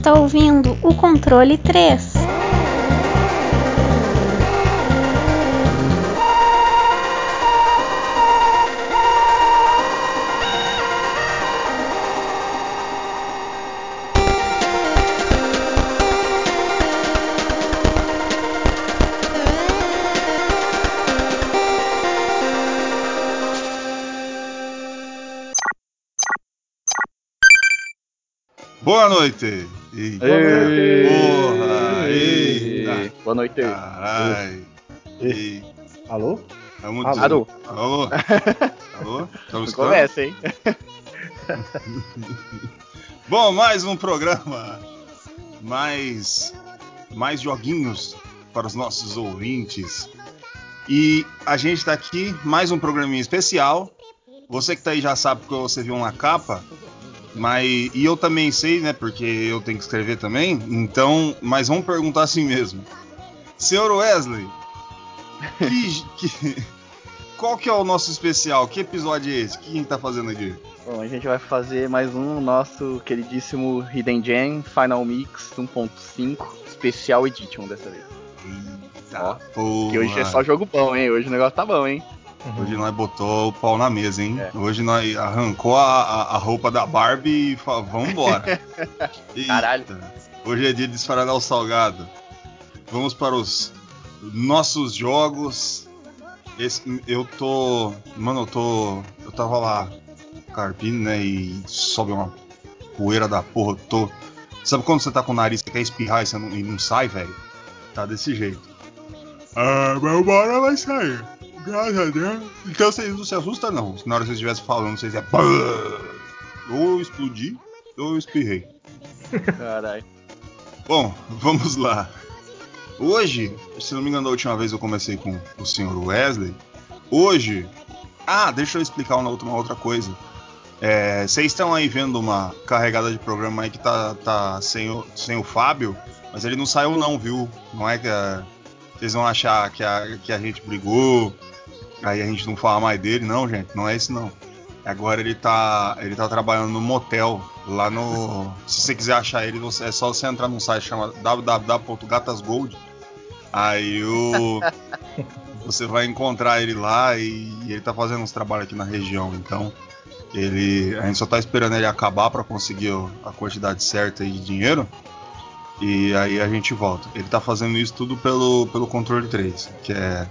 Está ouvindo o controle 3. Boa noite! Eita, Ei. porra! Eita! Boa noite. Caralho! Alô? Vamos Alô? Alô? Alô? Estamos começa, hein? Bom, mais um programa. Mais, mais joguinhos para os nossos ouvintes. E a gente tá aqui, mais um programinha especial. Você que tá aí já sabe porque você viu uma capa. Mas, e eu também sei, né? Porque eu tenho que escrever também. Então, mas vamos perguntar assim mesmo. Senhor Wesley, que- que- qual que é o nosso especial? Que episódio é esse? O que a gente tá fazendo aqui? Bom, a gente vai fazer mais um nosso queridíssimo Hidden Gem Final Mix 1.5 Special Edition dessa vez. Eita, Ó, porra. Que hoje é só jogo bom, hein? Hoje o negócio tá bom, hein? Hoje nós botou o pau na mesa, hein? É. Hoje nós arrancou a, a- a roupa da Barbie e falou, vambora. Eita. Caralho. Hoje é dia de esfaragar o salgado. Vamos para os nossos jogos. Esse- eu tô. Mano, eu tô. Eu tava lá carpindo, né? E sobe uma poeira da porra. Eu tô. Sabe quando você tá com o nariz que quer espirrar e, você não, e não sai, velho? Tá desse jeito. Ah, mas uma hora vai sair. Graças a Deus. Então vocês não se assustam, não. Se na hora que vocês estivessem falando, vocês iam. Ou eu explodi, ou eu espirrei. Caralho. Bom, vamos lá. Hoje, se não me engano, da última vez eu comecei com o senhor Wesley. Hoje. Ah, deixa eu explicar uma outra, uma outra coisa. É, Vocês estão aí vendo uma carregada de programa aí que tá, tá sem, o, sem o Fábio, mas ele não saiu não, viu? Não é que a- vocês vão achar que a, que a gente brigou, aí a gente não fala mais dele, não, gente, não é isso não. Agora ele tá, ele tá trabalhando no motel lá no. Se você quiser achar ele, você- é só você entrar num site chamado www.gatasgold. Aí o você vai encontrar ele lá e ele tá fazendo uns trabalhos aqui na região, então ele a gente só tá esperando ele acabar para conseguir a quantidade certa aí de dinheiro. E aí a gente volta. Ele tá fazendo isso tudo pelo, pelo controle 3, que é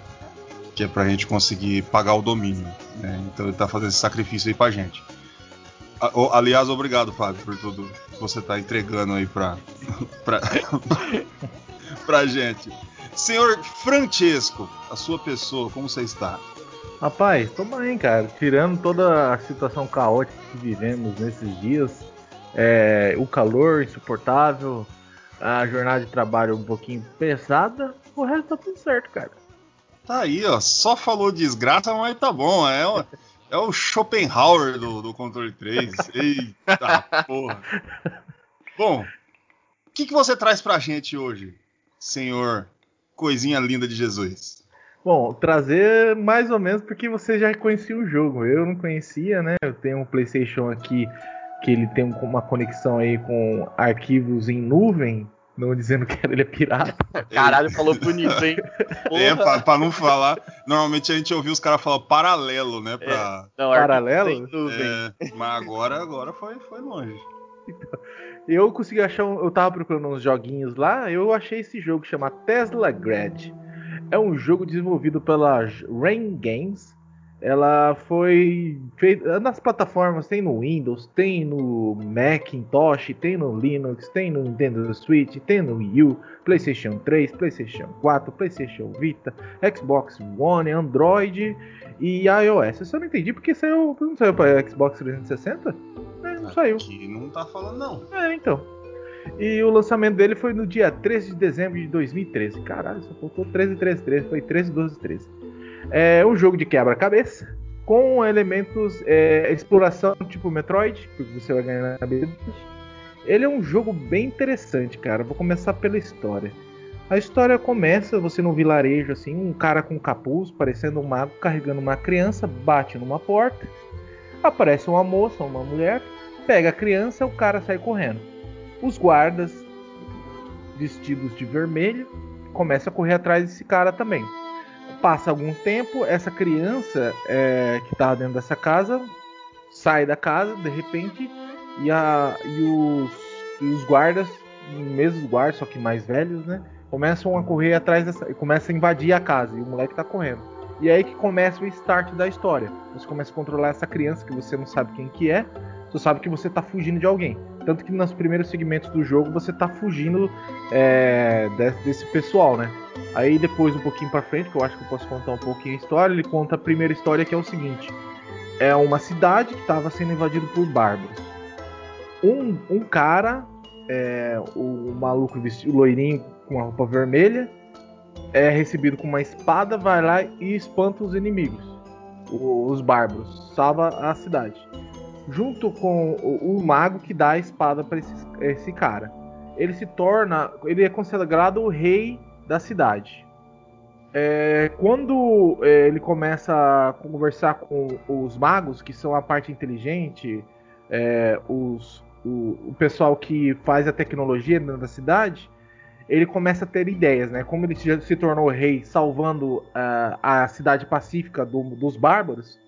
que é pra gente conseguir pagar o domínio. né? Então ele tá fazendo esse sacrifício aí pra gente. A- aliás, obrigado, Fábio, por tudo que você tá entregando aí pra, pra, pra gente. Senhor Francesco, a sua pessoa, como você está? Rapaz, tô bem, cara. Tirando toda a situação caótica que vivemos nesses dias, é, o calor insuportável, a jornada de trabalho um pouquinho pesada, o resto tá tudo certo, cara. Tá aí, ó. Só falou desgraça, mas tá bom. É o, é o Schopenhauer do, do controle 3. Eita porra. Bom, o que, que você traz pra gente hoje, senhor Coisinha Linda de Jesus? Bom, trazer mais ou menos porque você já conhecia o jogo. Eu não conhecia, né? Eu tenho um PlayStation aqui que ele tem um- uma conexão aí com arquivos em nuvem, não dizendo que ele é pirata. Caralho, falou bonito, hein? É, Porra. pra, pra não falar. Normalmente a gente ouviu os caras falar paralelo, né? Pra, Não, Paralelo? é, mas agora, agora foi, foi longe. Eu consegui achar um, Eu tava procurando uns joguinhos lá, eu achei esse jogo que chama Tesla Grad. É um jogo desenvolvido pela Rain Games. Ela foi feita nas plataformas, tem no Windows, tem no Macintosh, tem no Linux, tem no Nintendo Switch, tem no Wii U, PlayStation 3, PlayStation 4, PlayStation Vita, Xbox One, Android e iOS. Eu só não entendi porque saiu, não saiu para Xbox 360? É, não saiu. Aqui não tá falando, não. É, então. E o lançamento dele foi no dia 13 de dezembro de 2013. Caralho, só faltou 13, 13, 13. Foi 13, 12, 13. É um jogo de quebra-cabeça com elementos é, exploração tipo Metroid, que você vai ganhar na habilidade. Ele é um jogo bem interessante, cara. Vou começar pela história. A história começa você num vilarejo assim, um cara com capuz, parecendo um mago carregando uma criança, bate numa porta. Aparece uma moça, uma mulher, pega a criança, o cara sai correndo. Os guardas, vestidos de vermelho, começam a correr atrás desse cara também. Passa algum tempo, essa criança é, que estava dentro dessa casa sai da casa de repente e, a, e, os, e os guardas, mesmos guardas, só que mais velhos, né? Começam a correr atrás dessa. começam a invadir a casa e o moleque tá correndo. E é aí que começa o start da história. Você começa a controlar essa criança que você não sabe quem que é, você sabe que você tá fugindo de alguém. Tanto que nos primeiros segmentos do jogo você tá fugindo é, desse, desse, pessoal, né? Aí depois, um pouquinho pra frente, que eu acho que eu posso contar um pouquinho a história, ele conta a primeira história que é o seguinte: é uma cidade que estava sendo invadida por bárbaros. Um, um cara, é, o, o maluco vestido, loirinho com a roupa vermelha, é recebido com uma espada, vai lá e espanta os inimigos, os bárbaros, salva a cidade. Junto com o, o mago que dá a espada para esse, esse cara. Ele se torna, ele é consagrado o rei da cidade. É, quando é, ele começa a conversar com os magos, que são a parte inteligente, é, os, o, o, pessoal que faz a tecnologia dentro da cidade, ele começa a ter ideias, né? Como ele já se tornou rei salvando uh, a cidade pacífica do, dos bárbaros,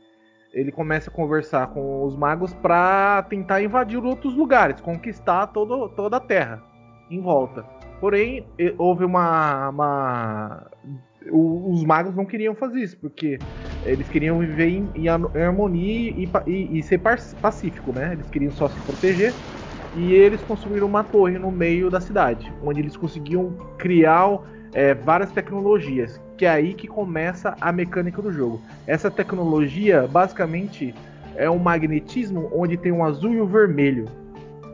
ele começa a conversar com os magos para tentar invadir outros lugares, conquistar todo, toda a terra em volta. Porém, houve uma, uma os magos não queriam fazer isso, porque eles queriam viver em, em harmonia e, e, e, ser pacífico, né? Eles queriam só se proteger. E eles construíram uma torre no meio da cidade, onde eles conseguiam criar é, várias tecnologias, que é aí que começa a mecânica do jogo. Essa tecnologia, basicamente, é um magnetismo onde tem um azul e o um vermelho.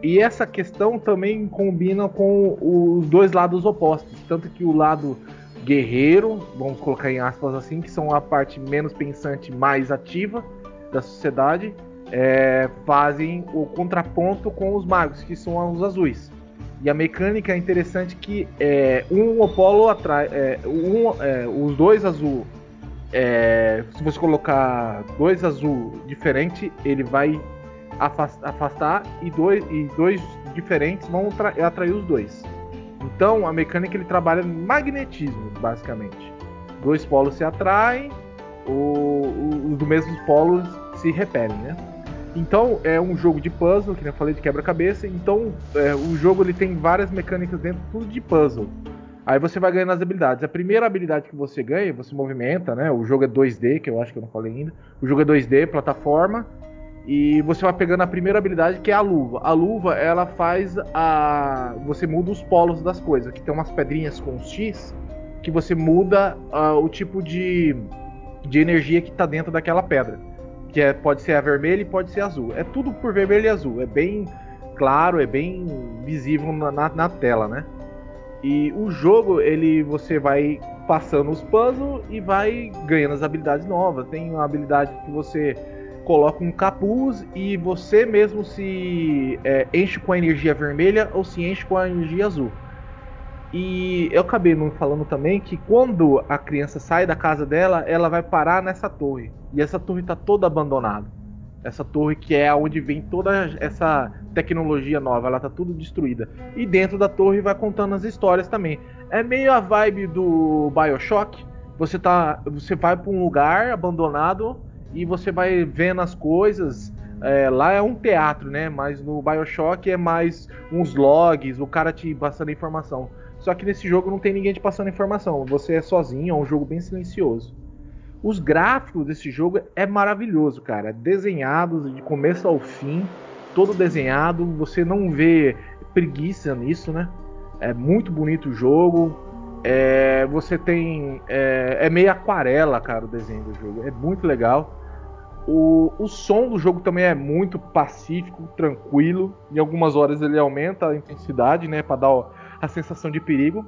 E essa questão também combina com os dois lados opostos, tanto que o lado guerreiro, vamos colocar em aspas assim, que são a parte menos pensante, mais ativa da sociedade, é, fazem o contraponto com os magos, que são os azuis. E a mecânica é interessante que é, um Apolo atrai, é, um, é, os dois azul, é, se você colocar dois azul diferentes, ele vai afastar e dois, e dois diferentes vão atrair os dois. Então a mecânica ele trabalha em magnetismo, basicamente. Dois polos se atraem, os do mesmo polos se repelem, né? Então é um jogo de puzzle, que eu falei de quebra-cabeça. Então é, o jogo ele tem várias mecânicas dentro, tudo de puzzle. Aí você vai ganhando as habilidades. A primeira habilidade que você ganha, você movimenta, né? O jogo é 2D, que eu acho que eu não falei ainda. O jogo é 2D, plataforma. E você vai pegando a primeira habilidade que é a luva. A luva, ela faz a. Você muda os polos das coisas. Que tem umas pedrinhas com X que você muda uh, o tipo de, de energia que está dentro daquela pedra. Que é, pode ser a vermelha e pode ser azul. É tudo por vermelho e azul. É bem claro, é bem visível na, na, na tela, né? E o jogo, ele você vai passando os puzzles e vai ganhando as habilidades novas. Tem uma habilidade que você coloca um capuz e você mesmo se é, enche com a energia vermelha ou se enche com a energia azul. E eu acabei não falando também que quando a criança sai da casa dela, ela vai parar nessa torre. E essa torre está toda abandonada. Essa torre que é onde vem toda essa tecnologia nova, ela tá tudo destruída. E dentro da torre vai contando as histórias também. É meio a vibe do BioShock. Você tá, você vai para um lugar abandonado e você vai vendo as coisas. É, lá é um teatro, né? Mas no Bioshock é mais uns logs, o cara te passando informação. Só que nesse jogo não tem ninguém te passando informação. Você é sozinho, é um jogo bem silencioso. Os gráficos desse jogo é maravilhoso, cara. Desenhados de começo ao fim, todo desenhado. Você não vê preguiça nisso, né? É muito bonito o jogo. É, você tem. É, é, meio aquarela, cara, o desenho do jogo. É muito legal. O, o som do jogo também é muito pacífico, tranquilo. Em algumas horas ele aumenta a intensidade, né? Para dar a sensação de perigo.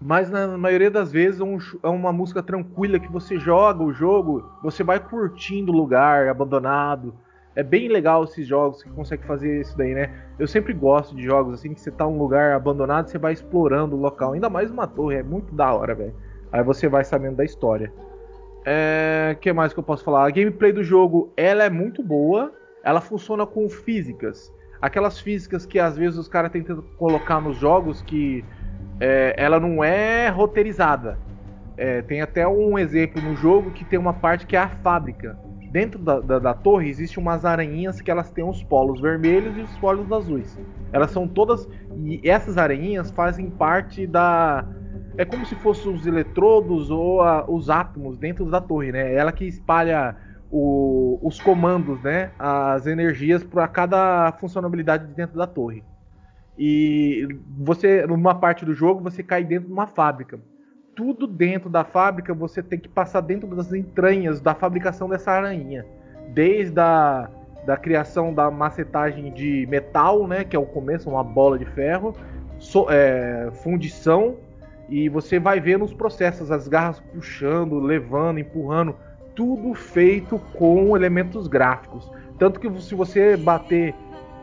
Mas na maioria das vezes é, um, é uma música tranquila que você joga o jogo, você vai curtindo o lugar abandonado é bem legal esses jogos que conseguem fazer isso daí, né? Eu sempre gosto de jogos assim que você tá num lugar abandonado, você vai explorando o local, ainda mais uma torre, é muito da hora, velho. Aí você vai sabendo da história. É, que mais que eu posso falar? A gameplay do jogo, ela é muito boa, ela funciona com físicas. Aquelas físicas que às vezes os caras tentam colocar nos jogos que é, ela não é roteirizada. É, tem até um exemplo no jogo que tem uma parte que é a fábrica. Dentro da, da, da, torre existe umas aranhinhas que elas têm os polos vermelhos e os polos azuis. Elas são todas. E essas aranhinhas fazem parte da. É como se fossem os eletrodos ou a, os átomos dentro da torre, né? Ela que espalha o, os comandos, né? As energias para cada funcionalidade dentro da torre. E você, numa parte do jogo, você cai dentro de uma fábrica. Tudo dentro da fábrica você tem que passar dentro das entranhas da fabricação dessa aranha. Desde a da criação da macetagem de metal, né, que é o começo, uma bola de ferro, so, é, fundição, e você vai vendo os processos, as garras puxando, levando, empurrando, tudo feito com elementos gráficos. Tanto que se você bater,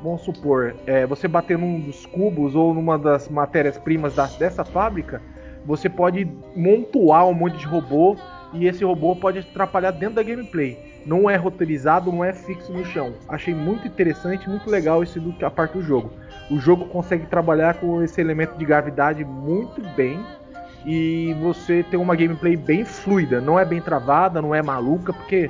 vamos supor, é, você bater num dos cubos ou numa das matérias-primas dessa fábrica, você pode montuar um monte de robô e esse robô pode atrapalhar dentro da gameplay. Não é roteirizado, não é fixo no chão. Achei muito interessante, muito legal esse do, a parte do jogo. O jogo consegue trabalhar com esse elemento de gravidade muito bem e você tem uma gameplay bem fluida, não é bem travada, não é maluca, porque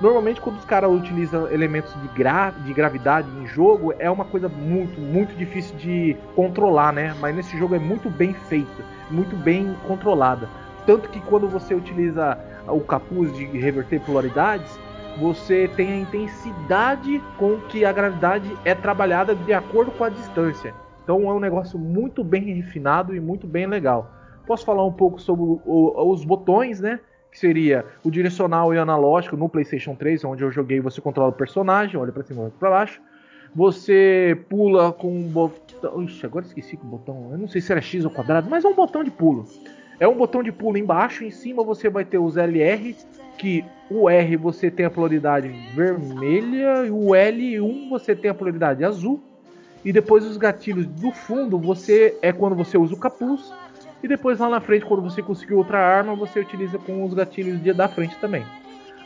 normalmente quando os caras utilizam elementos de, gra de gravidade em jogo é uma coisa muito, muito difícil de controlar, né? Mas nesse jogo é muito bem feita, muito bem controlada. Tanto que quando você utiliza o capuz de reverter polaridades, você tem a intensidade com que a gravidade é trabalhada de acordo com a distância. Então é um negócio muito bem refinado e muito bem legal. Posso falar um pouco sobre o, os botões, né? Que seria o direcional e o analógico no PlayStation 3, onde eu joguei, você controla o personagem, olha para cima, olha para baixo. Você pula com um botão. Ixi, agora esqueci que botão. Eu não sei se era X ou quadrado, mas é um botão de pulo. É um botão de pulo embaixo, em cima você vai ter os LR, que o R você tem a polaridade vermelha e o L1 você tem a polaridade azul. E depois os gatilhos do fundo você é quando você usa o capuz. E depois lá na frente, quando você conseguir outra arma, você utiliza com os gatilhos da frente também.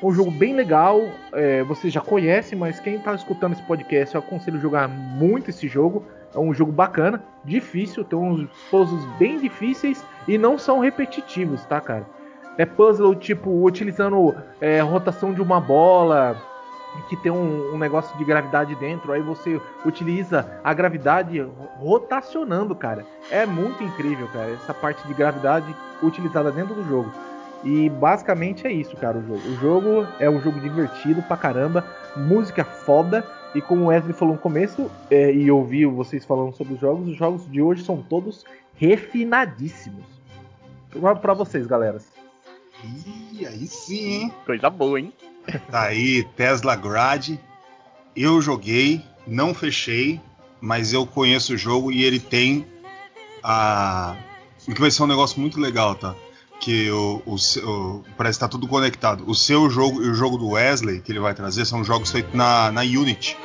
Um jogo bem legal, é, você já conhece, mas quem está escutando esse podcast, eu aconselho jogar muito esse jogo. É um jogo bacana, difícil, tem uns puzzles bem difíceis e não são repetitivos, tá, cara? É puzzle tipo utilizando é, rotação de uma bola que tem um, um, negócio de gravidade dentro, aí você utiliza a gravidade rotacionando, cara. É muito incrível, cara, essa parte de gravidade utilizada dentro do jogo. E basicamente é isso, cara, o jogo. O jogo é um jogo divertido pra caramba, música foda, e como o Wesley falou no começo, é, e ouviu vocês falando sobre os jogos, os jogos de hoje são todos refinadíssimos. Pra vocês, galera. Ih, aí sim, hein? Coisa boa, hein? Tá aí, Tesla Grad. Eu joguei, não fechei, mas eu conheço o jogo e ele tem a. que vai ser um negócio muito legal, tá? Que o, o, o parece que tá tudo conectado. O seu jogo e o jogo do Wesley que ele vai trazer são jogos feitos na, na Unity.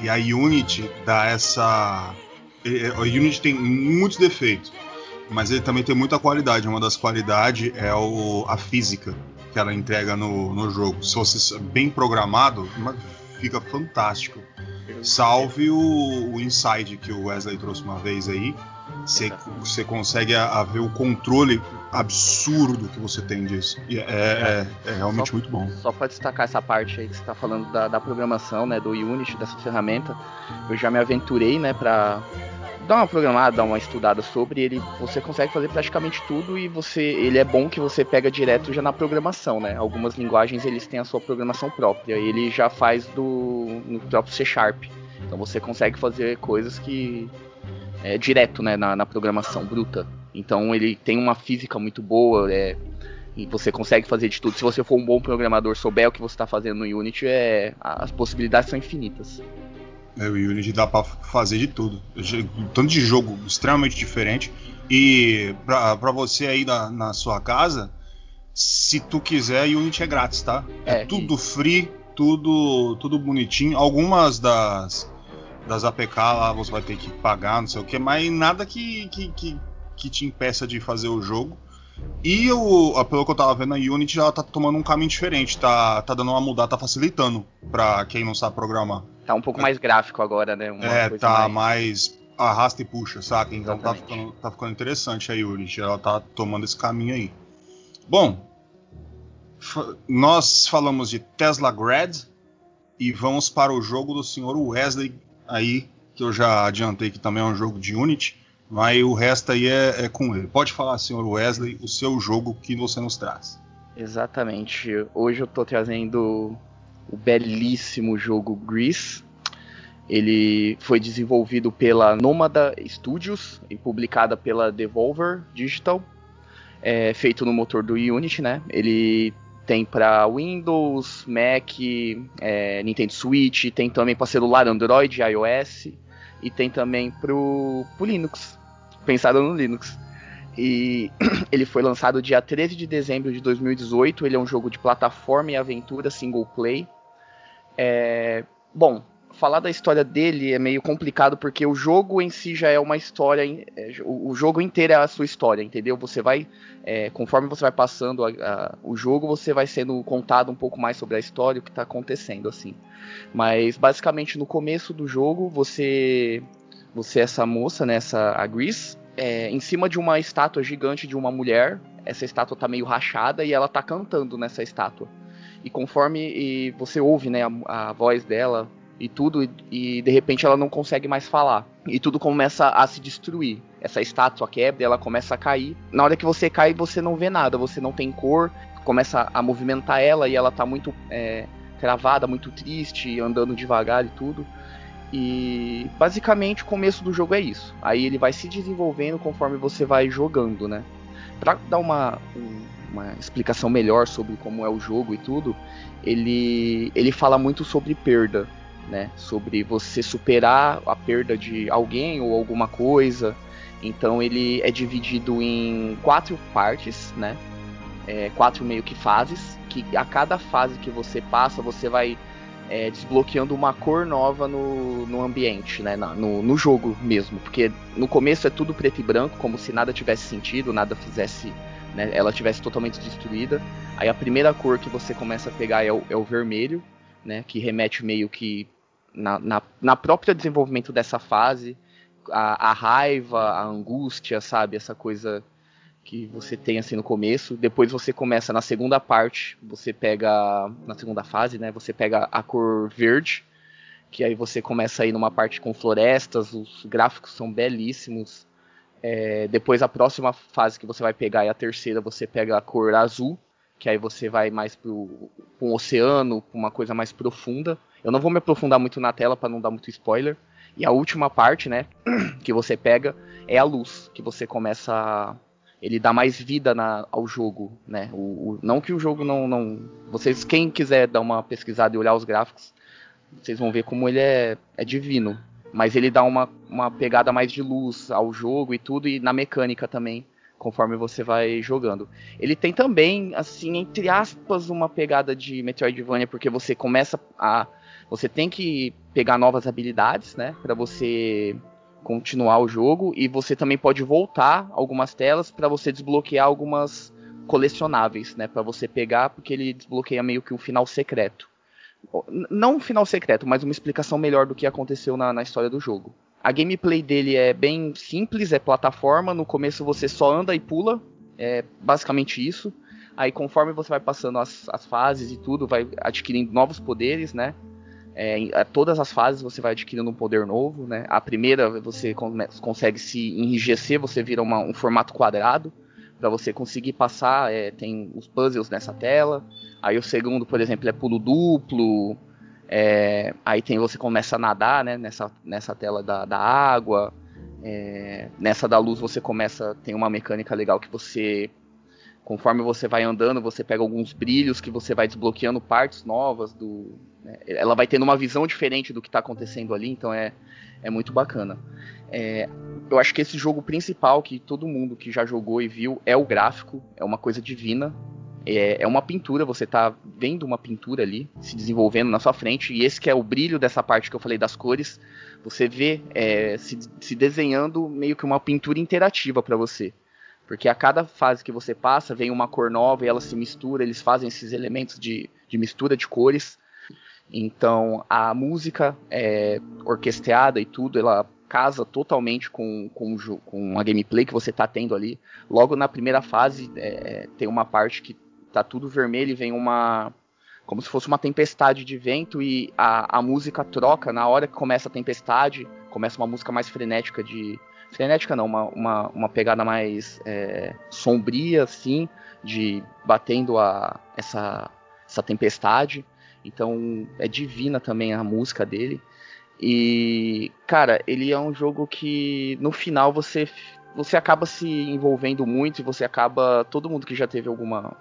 E a Unity dá essa. A Unity tem muitos defeitos mas ele também tem muita qualidade. Uma das qualidades é o, a física que ela entrega no, no jogo. Se você bem programado, fica fantástico. Salve o, o Inside que o Wesley trouxe uma vez aí. Você consegue a, a, ver o controle absurdo que você tem disso. E é, é, é, é realmente só, muito bom. Só para destacar essa parte aí que você está falando da, da, programação, né, do Unity, dessa ferramenta, eu já me aventurei, né, para dá uma programada, dá uma estudada sobre ele, você consegue fazer praticamente tudo e você, ele é bom que você pega direto já na programação, né? Algumas linguagens eles têm a sua programação própria, ele já faz do no próprio C Sharp. Então você consegue fazer coisas que é direto, né, na, na programação bruta. Então ele tem uma física muito boa, é, e você consegue fazer de tudo. Se você for um bom programador, souber o que você está fazendo no Unity, é, as possibilidades são infinitas. É, o Unity dá para fazer de tudo. Tanto de jogo extremamente diferente. E para você aí na, na, sua casa, se tu quiser, Unity é grátis, tá? É, é tudo e... free, tudo, tudo bonitinho. Algumas das, das APK lá você vai ter que pagar, não sei o que, mas nada que, que, que, que te impeça de fazer o jogo. E o, pelo que eu tava vendo, a Unity ela tá tomando um caminho diferente, tá, tá dando uma mudada, tá facilitando para quem não sabe programar. Tá um pouco mais gráfico agora, né? Uma é, tá mais... mais... arrasta e puxa, saca? Então tá ficando, tá ficando interessante aí, Unity. Ela tá tomando esse caminho aí. Bom, nós falamos de Tesla Grad e vamos para o jogo do senhor Wesley aí, que eu já adiantei que também é um jogo de Unity, mas o resto aí é, é com ele. Pode falar, senhor Wesley, o seu jogo que você nos traz. Exatamente. Hoje eu estou trazendo o belíssimo jogo Grease. Ele foi desenvolvido pela Nomada Studios e publicada pela Devolver Digital é, feito no motor do Unity, né? Ele tem para Windows, Mac, é, Nintendo Switch, tem também para celular Android, iOS e tem também para o Linux, pensado no Linux. E ele foi lançado dia 13 de dezembro de 2018. Ele é um jogo de plataforma e aventura single play. É, bom, falar da história dele é meio complicado porque o jogo em si já é uma história. É, o jogo inteiro é a sua história, entendeu? Você vai. É, conforme você vai passando a, a, o jogo, você vai sendo contado um pouco mais sobre a história, o que está acontecendo, assim. Mas basicamente no começo do jogo, você. Você é essa moça, né? A Gris, é, em cima de uma estátua gigante de uma mulher. Essa estátua tá meio rachada e ela tá cantando nessa estátua. E conforme e você ouve né, a, a voz dela e tudo, e, de repente ela não consegue mais falar. E tudo começa a se destruir. Essa estátua quebra, ela começa a cair. Na hora que você cai, você não vê nada, você não tem cor, começa a movimentar ela e ela tá muito é, cravada, muito triste, andando devagar e tudo. E basicamente o começo do jogo é isso. Aí ele vai se desenvolvendo conforme você vai jogando, né? Pra dar uma, uma explicação melhor sobre como é o jogo e tudo, ele, ele fala muito sobre perda né? Sobre você superar a perda de alguém ou alguma coisa. Então ele é dividido em quatro partes, né? É, quatro meio que fases. Que a cada fase que você passa, você vai é, desbloqueando uma cor nova no, no ambiente, né? No, no jogo mesmo. Porque no começo é tudo preto e branco, como se nada tivesse sentido, nada fizesse. Né, ela tivesse totalmente destruída. Aí a primeira cor que você começa a pegar é o, é o vermelho, né? Que remete meio que na, na, na própria desenvolvimento dessa fase, a, a, raiva, a angústia, sabe? Essa coisa que você tem assim no começo. Depois você começa na segunda parte, você pega. Na segunda fase, né? Você pega a cor verde, que aí você começa aí numa parte com florestas, os gráficos são belíssimos. É, depois a próxima fase que você vai pegar é a terceira, você pega a cor azul, que aí você vai mais para um oceano, pra uma coisa mais profunda. Eu não vou me aprofundar muito na tela para não dar muito spoiler. E a última parte, né, que você pega é a luz, que você começa. Ele dá mais vida na, ao jogo, né? O, o, não que o jogo não, não, vocês quem quiser dar uma pesquisada e olhar os gráficos, vocês vão ver como ele é, é divino. Mas ele dá uma, uma pegada mais de luz ao jogo e tudo e na mecânica também conforme você vai jogando. Ele tem também, assim, entre aspas, uma pegada de Metroidvania, porque você começa a você tem que pegar novas habilidades, né, para você continuar o jogo e você também pode voltar algumas telas para você desbloquear algumas colecionáveis, né, para você pegar porque ele desbloqueia meio que um final secreto. Não um final secreto, mas uma explicação melhor do que aconteceu na, na história do jogo. A gameplay dele é bem simples, é plataforma. No começo você só anda e pula, é basicamente isso. Aí conforme você vai passando as, as fases e tudo, vai adquirindo novos poderes, né? É, em todas as fases você vai adquirindo um poder novo, né? A primeira você consegue se enrijecer, você vira uma, um formato quadrado para você conseguir passar. É, tem os puzzles nessa tela. Aí o segundo, por exemplo, é pulo duplo. É, aí tem você começa a nadar, né? Nessa, nessa tela da, da água. É, nessa da luz você começa tem uma mecânica legal que você conforme você vai andando, você pega alguns brilhos que você vai desbloqueando partes novas do. Né? Ela vai tendo uma visão diferente do que está acontecendo ali, então é, é muito bacana. É, eu acho que esse jogo principal que todo mundo que já jogou e viu é o gráfico, é uma coisa divina. É, é uma pintura, você está vendo uma pintura ali se desenvolvendo na sua frente, e esse que é o brilho dessa parte que eu falei das cores, você vê é, se, se desenhando meio que uma pintura interativa para você. Porque a cada fase que você passa, vem uma cor nova e ela se mistura, eles fazem esses elementos de, de mistura de cores. Então a música é orquestrada e tudo, ela casa totalmente com, com, com a gameplay que você está tendo ali. Logo na primeira fase é, tem uma parte que tá tudo vermelho e vem uma. como se fosse uma tempestade de vento e a, a música troca na hora que começa a tempestade, começa uma música mais frenética de. Frenética não, uma, uma, uma pegada mais é, sombria, assim, de batendo a, essa, essa tempestade. Então é divina também a música dele. E, cara, ele é um jogo que no final você você acaba se envolvendo muito e você acaba todo mundo que já teve alguma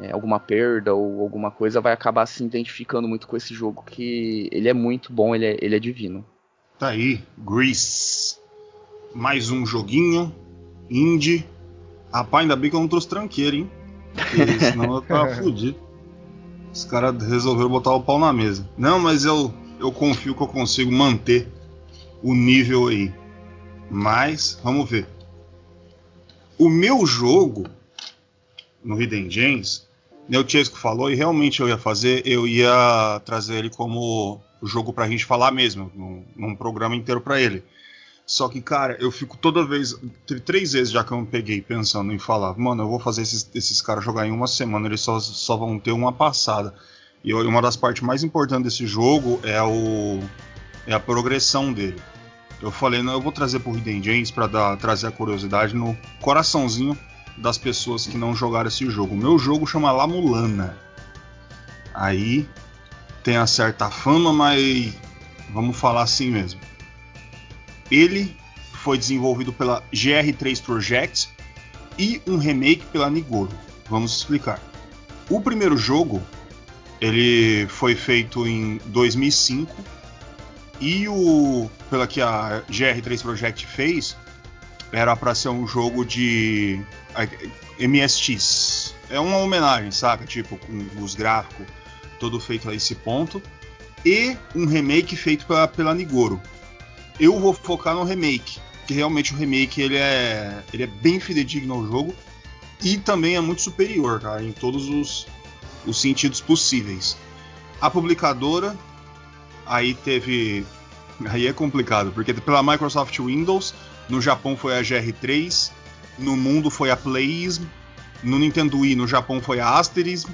é, alguma perda ou alguma coisa vai acabar se identificando muito com esse jogo que ele é muito bom, ele é, ele é divino. Tá aí, Grease. Mais um joguinho indie. Rapaz, ainda bem que eu não trouxe tranqueiro, hein? Porque senão eu tava fudido. Os caras resolveram botar o pau na mesa. Não, mas eu, eu confio que eu consigo manter o nível aí. Mas, vamos ver. O meu jogo no Hidden Gems, né, o Chesco falou e realmente eu ia fazer, eu ia trazer ele como jogo pra gente falar mesmo, num, num programa inteiro para ele. Só que, cara, eu fico toda vez. Teve três vezes já que eu me peguei pensando em falar, mano, eu vou fazer esses, esses caras jogar em uma semana, eles só, só vão ter uma passada. E uma das partes mais importantes desse jogo é o. é a progressão dele. Eu falei, não, eu vou trazer pro Hidden Gems pra dar, trazer a curiosidade no coraçãozinho das pessoas que não jogaram esse jogo. O meu jogo chama La Mulana. Aí tem a certa fama, mas vamos falar assim mesmo. Ele foi desenvolvido pela GR3 Project e um remake pela Nigoro. Vamos explicar. O primeiro jogo ele foi feito em 2005 e o pela que a GR3 Project fez era para ser um jogo de MSX. É uma homenagem, saca? Tipo, com os gráficos todo feito a esse ponto. E um remake feito pela, pela Nigoro. Eu vou focar no remake, que realmente o remake ele é, ele é bem fidedigno ao jogo e também é muito superior, cara, em todos os, os sentidos possíveis. A publicadora aí teve aí é complicado, porque pela Microsoft Windows, no Japão foi a GR3, no mundo foi a Playism, no Nintendo Wii no Japão foi a Asterism,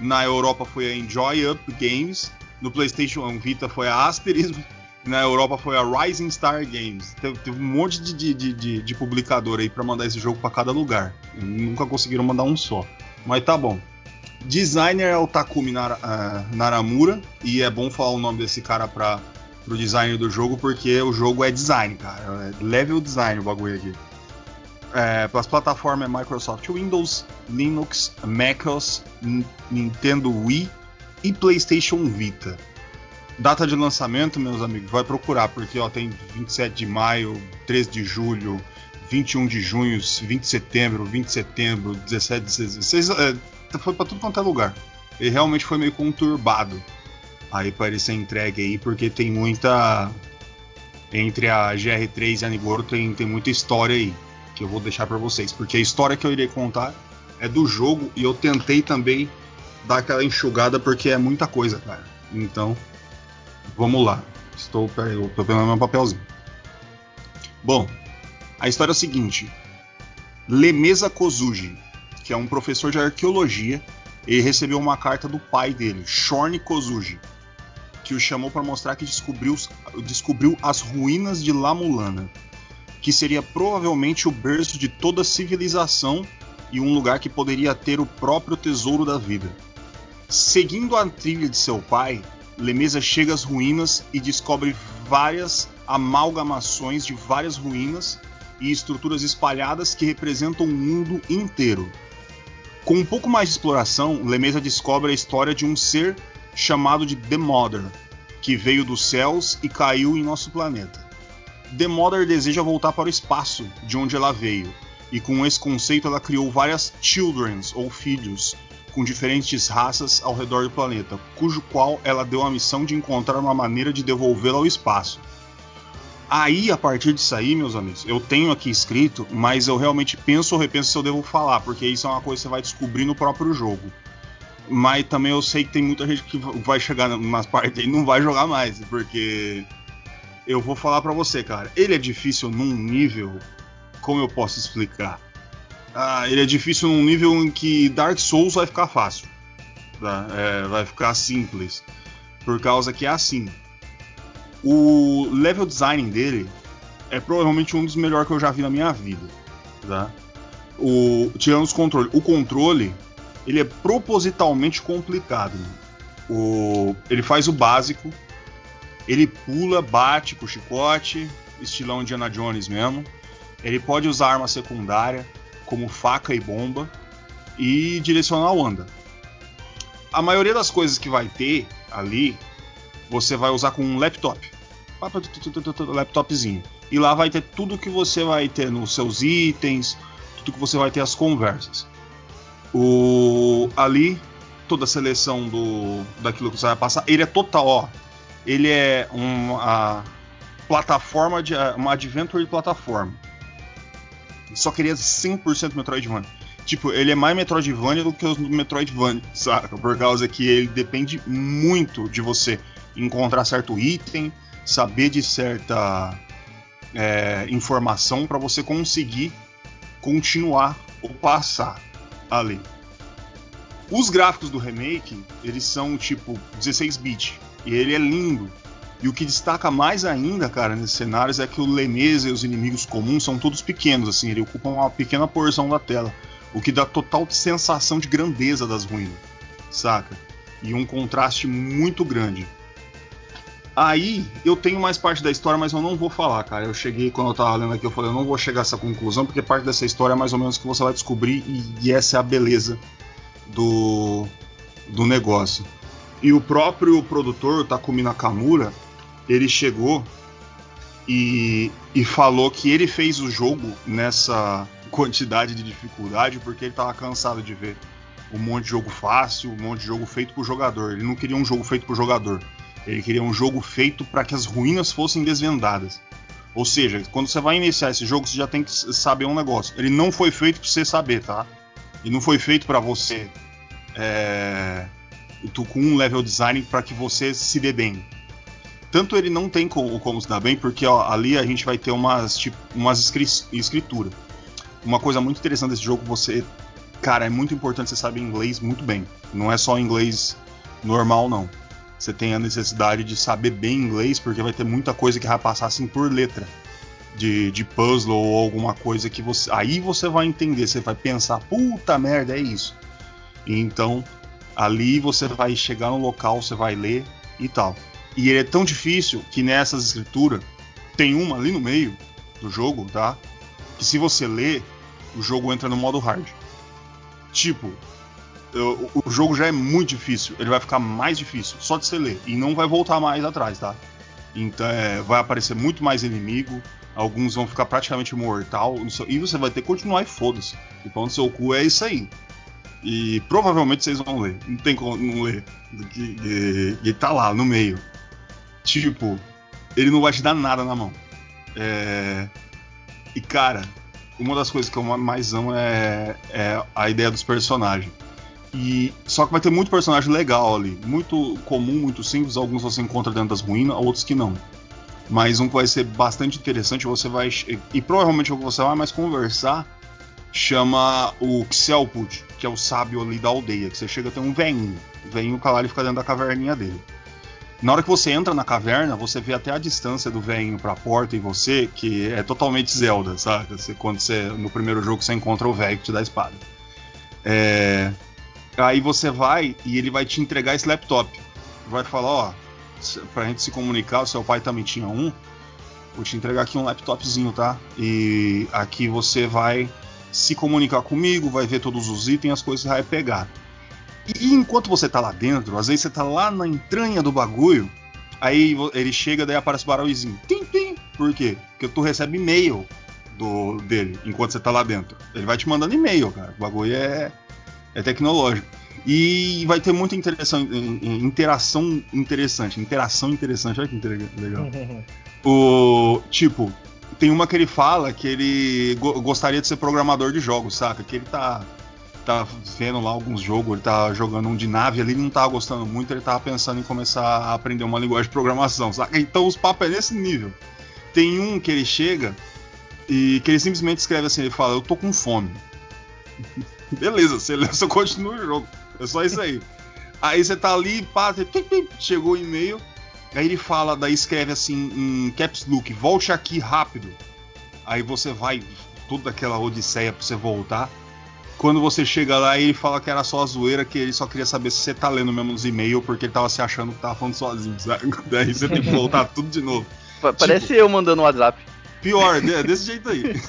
na Europa foi a Enjoy Up Games, no PlayStation Vita foi a Asperism, na Europa foi a Rising Star Games. Teve, teve um monte de, de, de, de publicador aí para mandar esse jogo para cada lugar. Nunca conseguiram mandar um só. Mas tá bom. Designer é o Takumi Nara, uh, Naramura e é bom falar o nome desse cara para pro designer do jogo porque o jogo é design, cara. É level design o bagulho aqui. É, as plataformas é Microsoft Windows, Linux, MacOS, Nintendo Wii e PlayStation Vita. Data de lançamento, meus amigos, vai procurar, porque ó, tem 27 de maio, 13 de julho, 21 de junho, 20 de setembro, 20 de setembro, 17 de 16. É, foi para tudo quanto é lugar. Ele realmente foi meio conturbado aí para ele ser entregue aí, porque tem muita. Entre a GR3 e a Nigoro tem, tem muita história aí que eu vou deixar para vocês, porque a história que eu irei contar é do jogo e eu tentei também dar aquela enxugada porque é muita coisa, cara. Então, vamos lá. Estou, pegando meu papelzinho. Bom, a história é a seguinte: Lemesa Kozuji, que é um professor de arqueologia, ele recebeu uma carta do pai dele, Shorny Kozuji, que o chamou para mostrar que descobriu, descobriu as ruínas de La Mulana que seria provavelmente o berço de toda civilização e um lugar que poderia ter o próprio tesouro da vida. Seguindo a trilha de seu pai, Lemesa chega às ruínas e descobre várias amalgamações de várias ruínas e estruturas espalhadas que representam o mundo inteiro. Com um pouco mais de exploração, Lemesa descobre a história de um ser chamado de The Mother, que veio dos céus e caiu em nosso planeta. The Mother deseja voltar para o espaço, de onde ela veio, e com esse conceito ela criou várias childrens, ou filhos, com diferentes raças ao redor do planeta, cujo qual ela deu a missão de encontrar uma maneira de devolvê-la ao espaço. Aí, a partir disso aí, meus amigos, eu tenho aqui escrito, mas eu realmente penso ou repenso se eu devo falar, porque isso é uma coisa que você vai descobrir no próprio jogo. mas também eu sei que tem muita gente que vai chegar nas partes e não vai jogar mais, porque eu vou falar para você, cara, ele é difícil num nível, como eu posso explicar? Ah, ele é difícil num nível em que Dark Souls vai ficar fácil, tá? é, vai ficar simples, por causa que é assim. O level design dele é provavelmente um dos melhores que eu já vi na minha vida, tá? O, tirando os controles, o controle ele é propositalmente complicado. O, ele faz o básico, ele pula, bate com o chicote, estilão Indiana Jones mesmo. Ele pode usar arma secundária, como faca e bomba, e direcionar o anda. A maioria das coisas que vai ter ali, você vai usar com um laptop. Laptopzinho. E lá vai ter tudo que você vai ter nos seus itens, tudo que você vai ter as conversas. O ali toda a seleção do daquilo que você vai passar, ele é total, ó. Ele é uma plataforma de uma adventure de plataforma. Só queria 100% Metroidvania. Tipo, ele é mais Metroidvania do que os Metroidvania, saca? Por causa que ele depende muito de você encontrar certo item, saber de certa é, informação para você conseguir continuar ou passar ali. Os gráficos do remake, eles são tipo 16 bits e ele é lindo. E o que destaca mais ainda, cara, nesses cenários é que o Lemesa e os inimigos comuns são todos pequenos, assim, ele ocupa uma pequena porção da tela, o que dá total sensação de grandeza das ruínas, saca? E um contraste muito grande. Aí eu tenho mais parte da história, mas eu não vou falar, cara. Eu cheguei, quando eu tava lendo aqui, eu falei, eu não vou chegar a essa conclusão, porque parte dessa história é mais ou menos que você vai descobrir, e, e essa é a beleza do, do negócio. E o próprio produtor, Takumi Nakamura, ele chegou e, e falou que ele fez o jogo nessa quantidade de dificuldade porque ele tava cansado de ver um monte de jogo fácil, um monte de jogo feito por jogador. Ele não queria um jogo feito por jogador. Ele queria um jogo feito para que as ruínas fossem desvendadas. Ou seja, quando você vai iniciar esse jogo, você já tem que saber um negócio. Ele não foi feito para você saber, tá? E não foi feito para você é, com um level design para que você se dê bem. Tanto ele não tem como, como se dar bem, porque ó, ali a gente vai ter umas, tipo, umas escrituras. Uma coisa muito interessante desse jogo, você. Cara, é muito importante você saber inglês muito bem. Não é só inglês normal, não você tem a necessidade de saber bem inglês, porque vai ter muita coisa que vai passar assim por letra. De, de puzzle ou alguma coisa que você. Aí você vai entender, você vai pensar, puta merda, é isso. Então, ali você vai chegar no local, você vai ler e tal. E ele é tão difícil que nessas escrituras tem uma ali no meio do jogo, tá? Que se você ler, o jogo entra no modo hard. Tipo, o, o jogo já é muito difícil, ele vai ficar mais difícil só de você ler e não vai voltar mais atrás, tá? Então é, vai aparecer muito mais inimigo, alguns vão ficar praticamente mortal e você vai ter que continuar e foda-se. E pão no seu cu é isso aí. E provavelmente vocês vão ler, não tem como não ler. E tá lá no meio. Tipo, ele não vai te dar nada na mão. É... E cara, uma das coisas que eu mais amo é, é a ideia dos personagens. E só que vai ter muito personagem legal ali, muito comum, muito simples. Alguns você encontra dentro das ruínas, outros que não. Mas um que vai ser bastante interessante, você vai e provavelmente o que você vai mais conversar chama o Xelput, que é o sábio ali da aldeia. Que você chega tem um veinho, o veinho lá ele fica dentro da caverninha dele. Na hora que você entra na caverna, você vê até a distância do velhinho para a porta e você, que é totalmente Zelda, sabe? Você, quando você no primeiro jogo você encontra o velho que te dá a espada. É, Aí você vai e ele vai te entregar esse laptop. Vai falar, ó, pra gente se comunicar, o seu pai também tinha um. Vou te entregar aqui um laptopzinho, tá? E aqui você vai se comunicar comigo, vai ver todos os itens, as coisas que vai pegar. E enquanto você tá lá dentro, às vezes você tá lá na entranha do bagulho, aí ele chega, daí aparece o barulhozinho. Tim, tim. Por quê? Porque tu recebe e-mail do, dele enquanto você tá lá dentro. Ele vai te mandando e-mail, cara. O bagulho é é tecnológico. E vai ter muita interação, interação interessante. Interação interessante, olha que legal. o tipo, tem uma que ele fala que ele go gostaria de ser programador de jogos, saca? Que ele tá tá vendo lá alguns jogos, ele tá jogando um de nave ali, ele não tava gostando muito, ele tava pensando em começar a aprender uma linguagem de programação, saca? Então os papos é nesse nível. Tem um que ele chega e que ele simplesmente escreve assim, ele fala, eu tô com fome. Beleza, você, você continua o jogo. É só isso aí. Aí você tá ali, pá, chegou o e-mail, aí ele fala, daí escreve assim em caps look, volte aqui rápido. Aí você vai, toda aquela odisseia pra você voltar. Quando você chega lá, ele fala que era só a zoeira, que ele só queria saber se você tá lendo mesmo os e-mails, porque ele tava se achando que tava falando sozinho, sabe? Daí você tem que voltar tudo de novo. Parece tipo, eu mandando um WhatsApp. Pior, é desse jeito aí.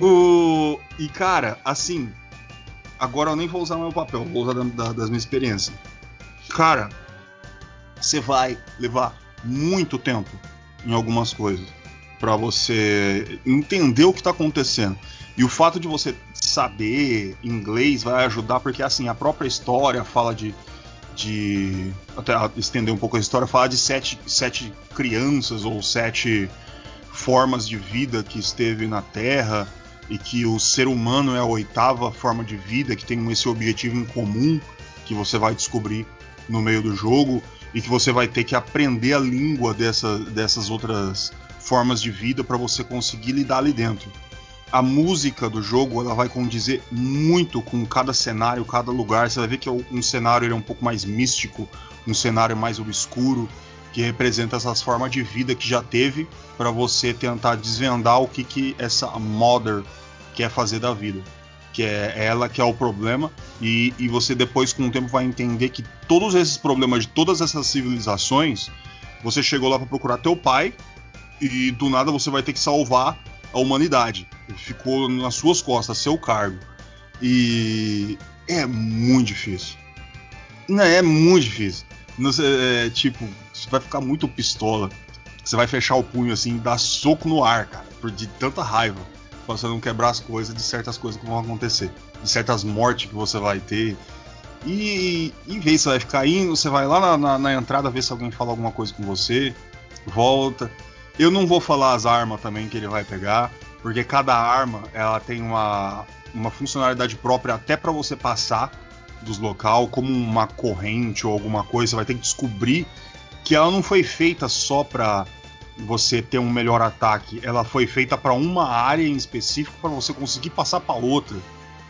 o... E cara, assim, agora eu nem vou usar meu papel, vou usar da, da, das minhas experiências. Cara, você vai levar muito tempo em algumas coisas para você entender o que está acontecendo. E o fato de você saber inglês vai ajudar, porque assim, a própria história fala de. de até estender um pouco a história, fala de sete, sete crianças ou sete formas de vida que esteve na Terra e que o ser humano é a oitava forma de vida que tem esse objetivo em comum que você vai descobrir no meio do jogo e que você vai ter que aprender a língua dessa, dessas outras formas de vida para você conseguir lidar ali dentro. A música do jogo ela vai condizer muito com cada cenário, cada lugar. Você vai ver que um cenário é um pouco mais místico, um cenário mais obscuro, que representa essas formas de vida que já teve para você tentar desvendar o que, que essa Mother quer fazer da vida. Que é ela que é o problema, e, e você depois, com o tempo, vai entender que todos esses problemas de todas essas civilizações, você chegou lá para procurar teu pai, e do nada você vai ter que salvar a humanidade. Ficou nas suas costas, seu cargo. E é muito difícil. Não, é muito difícil. é, tipo, você vai ficar muito pistola. Você vai fechar o punho assim dar soco no ar, cara, por de tanta raiva. Pra você não quebrar as coisas de certas coisas que vão acontecer. De certas mortes que você vai ter. E em vez você vai ficar indo, você vai lá na, na, na entrada ver se alguém fala alguma coisa com você. Volta. Eu não vou falar as armas também que ele vai pegar, porque cada arma ela tem uma, uma funcionalidade própria até para você passar dos local, como uma corrente ou alguma coisa, você vai ter que descobrir que ela não foi feita só para você ter um melhor ataque, ela foi feita para uma área em específico para você conseguir passar para outra,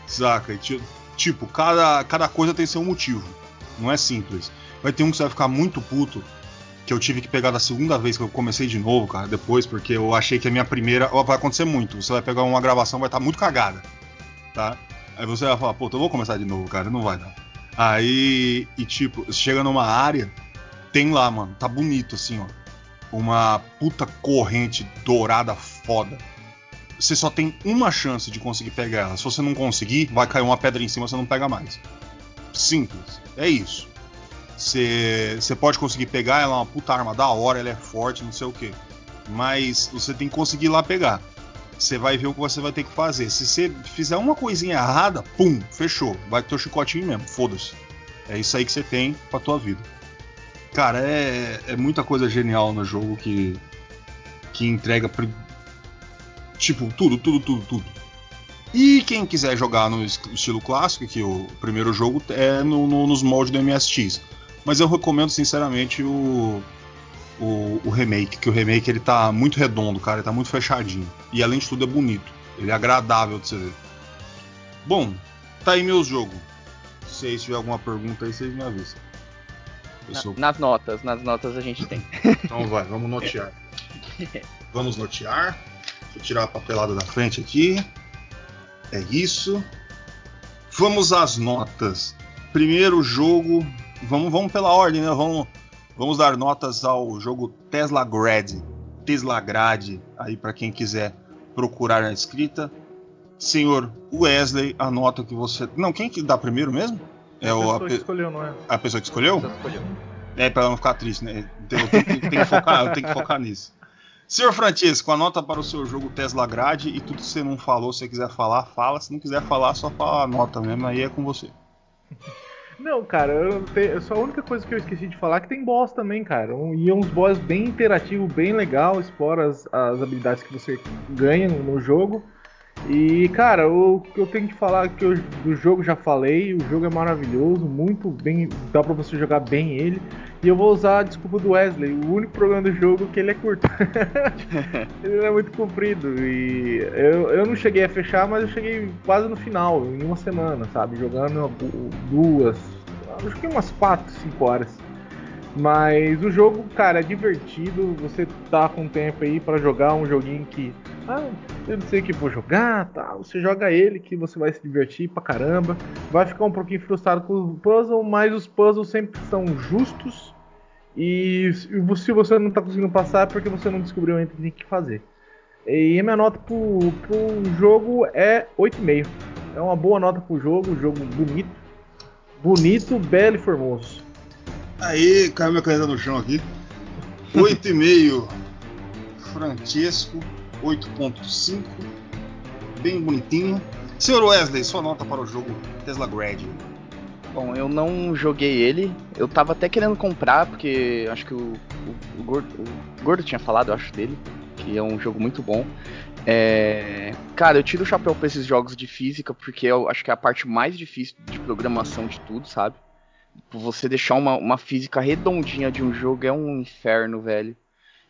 saca? Tipo, cada, cada coisa tem seu motivo, não é simples. Vai ter um que você vai ficar muito puto, que eu tive que pegar da segunda vez que eu comecei de novo, cara, depois, porque eu achei que a minha primeira. Vai acontecer muito. Você vai pegar uma gravação, vai estar tá muito cagada, tá? Aí você vai falar, pô, eu vou começar de novo, cara, não vai dar. Aí, e tipo, chega numa área tem lá, mano. Tá bonito assim, ó. Uma puta corrente dourada foda. Você só tem uma chance de conseguir pegar ela. Se você não conseguir, vai cair uma pedra em cima, você não pega mais. Simples. É isso. Você pode conseguir pegar, ela é uma puta arma da hora, ela é forte, não sei o que. Mas você tem que conseguir lá pegar. Você vai ver o que você vai ter que fazer. Se você fizer uma coisinha errada, pum, fechou. Vai ter o chicotinho mesmo, foda-se. É isso aí que você tem pra tua vida. Cara, é, é muita coisa genial no jogo que, que entrega. Tipo, tudo, tudo, tudo, tudo. E quem quiser jogar no estilo clássico, que o primeiro jogo é no, no, nos moldes do MSX. Mas eu recomendo sinceramente o, o, o, remake, que o remake ele tá muito redondo, cara, ele tá muito fechadinho. E além de tudo é bonito. Ele é agradável de você ver. Bom, tá aí meu jogo. Se vocês tiver alguma pergunta aí, vocês me avisam. Sou... Nas notas, nas notas a gente tem. Então vai, vamos notear. vamos notear. Deixa eu tirar a papelada da frente aqui. É isso. Vamos às notas. Primeiro jogo. Vamos, vamos pela ordem, né? Vamos, vamos dar notas ao jogo Tesla Grad. Tesla Grade, aí para quem quiser procurar na escrita. Senhor Wesley, a nota que você. Não, quem que dá primeiro mesmo? É a o, pessoa a, que escolheu, não é? A pessoa que escolheu? A pessoa escolheu. É, pra ela não ficar triste, né? Então, eu tenho, tenho, tenho, que focar, eu tenho que focar nisso. Senhor Francisco, anota para o seu jogo Tesla Grade e tudo que você não falou, se você quiser falar, fala. Se não quiser falar, só fala a nota mesmo, aí é com você. Não, cara, eu tenho, só a única coisa que eu esqueci de falar é que tem boss também, cara. Um, e é uns boss bem interativo, bem legal, explora as, as habilidades que você ganha no, no jogo. E, cara, o que eu tenho que falar que eu, do jogo já falei, o jogo é maravilhoso, muito bem, dá pra você jogar bem ele. E eu vou usar a desculpa do Wesley, o único problema do jogo é que ele é curto. ele é muito comprido. E eu, eu não cheguei a fechar, mas eu cheguei quase no final, em uma semana, sabe? Jogando duas, acho que umas 4, 5 horas. Mas o jogo, cara, é divertido. Você tá com tempo aí para jogar um joguinho que. Ah, eu não sei o que vou jogar, tá? Você joga ele que você vai se divertir pra caramba. Vai ficar um pouquinho frustrado com o puzzle, mas os puzzles sempre são justos. E se você não tá conseguindo passar é porque você não descobriu ainda o que tem que fazer. E a minha nota pro, pro jogo é 8,5. É uma boa nota pro jogo, jogo bonito. Bonito, belo e formoso. Aí, caiu minha caneta no chão aqui. 8,5. Francesco, 8,5. Bem bonitinho. Senhor Wesley, sua nota para o jogo Tesla Grad. Bom, eu não joguei ele. Eu tava até querendo comprar, porque acho que o, o, o, Gordo, o Gordo tinha falado, eu acho, dele. Que é um jogo muito bom. É... Cara, eu tiro o chapéu pra esses jogos de física, porque eu acho que é a parte mais difícil de programação de tudo, sabe? Você deixar uma, uma física redondinha de um jogo é um inferno, velho.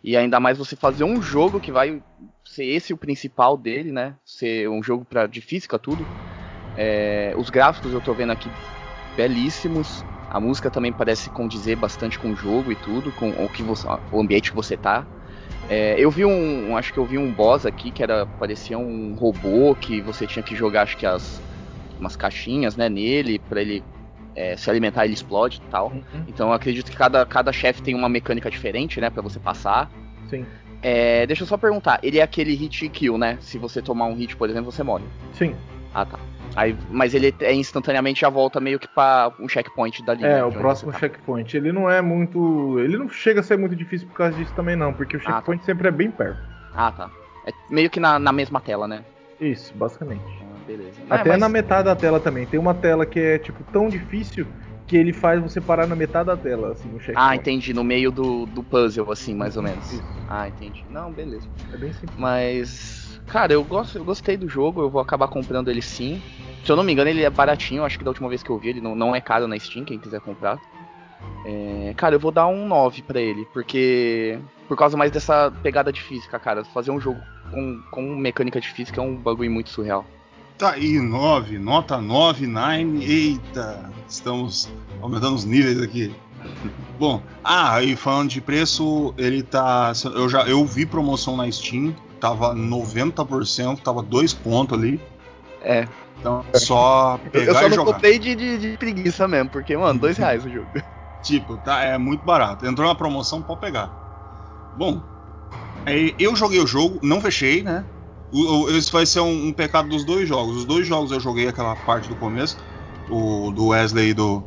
E ainda mais você fazer um jogo que vai ser esse o principal dele, né? Ser um jogo pra, de física, tudo. É, os gráficos eu tô vendo aqui belíssimos. A música também parece condizer bastante com o jogo e tudo, com o, que você, o ambiente que você tá. É, eu vi um, acho que eu vi um boss aqui que era parecia um robô que você tinha que jogar, acho que as umas caixinhas, né, nele para ele é, se alimentar ele explode e tal. Uhum. Então eu acredito que cada, cada chefe tem uma mecânica diferente, né, para você passar. Sim. É, deixa eu só perguntar, ele é aquele hit kill, né? Se você tomar um hit, por exemplo, você morre. Sim. Ah, tá. Aí, mas ele é instantaneamente já volta meio que para um checkpoint da linha. É, o próximo tá. checkpoint. Ele não é muito. Ele não chega a ser muito difícil por causa disso também, não, porque o checkpoint ah, tá. sempre é bem perto. Ah, tá. É meio que na, na mesma tela, né? Isso, basicamente beleza. Até mas... na metade da tela também. Tem uma tela que é, tipo, tão difícil que ele faz você parar na metade da tela, assim, no checkpoint. Ah, entendi. No meio do, do puzzle, assim, mais ou menos. Isso. Ah, entendi. Não, beleza. É bem simples. Mas. Cara, eu, gosto, eu gostei do jogo, eu vou acabar comprando ele sim. Se eu não me engano, ele é baratinho, acho que da última vez que eu vi, ele não, não é caro na Steam, quem quiser comprar. É, cara, eu vou dar um 9 para ele, porque. Por causa mais dessa pegada de física, cara. Fazer um jogo com, com mecânica de física é um bagulho muito surreal. Tá aí, 9, nota 9, 9. Eita, estamos aumentando os níveis aqui. Bom, ah, e falando de preço, ele tá. Eu já eu vi promoção na Steam, tava 90%, tava 2 pontos ali. É. Então só pegar eu só e jogar. Eu comprei de, de, de, preguiça mesmo, porque, mano, 2 reais o jogo. Tipo, tá, é muito barato. Entrou na promoção, pode pegar. Bom, eu joguei o jogo, não fechei, né? Esse vai ser um, um, pecado dos dois jogos. Os dois jogos eu joguei aquela parte do começo, o do Wesley e do,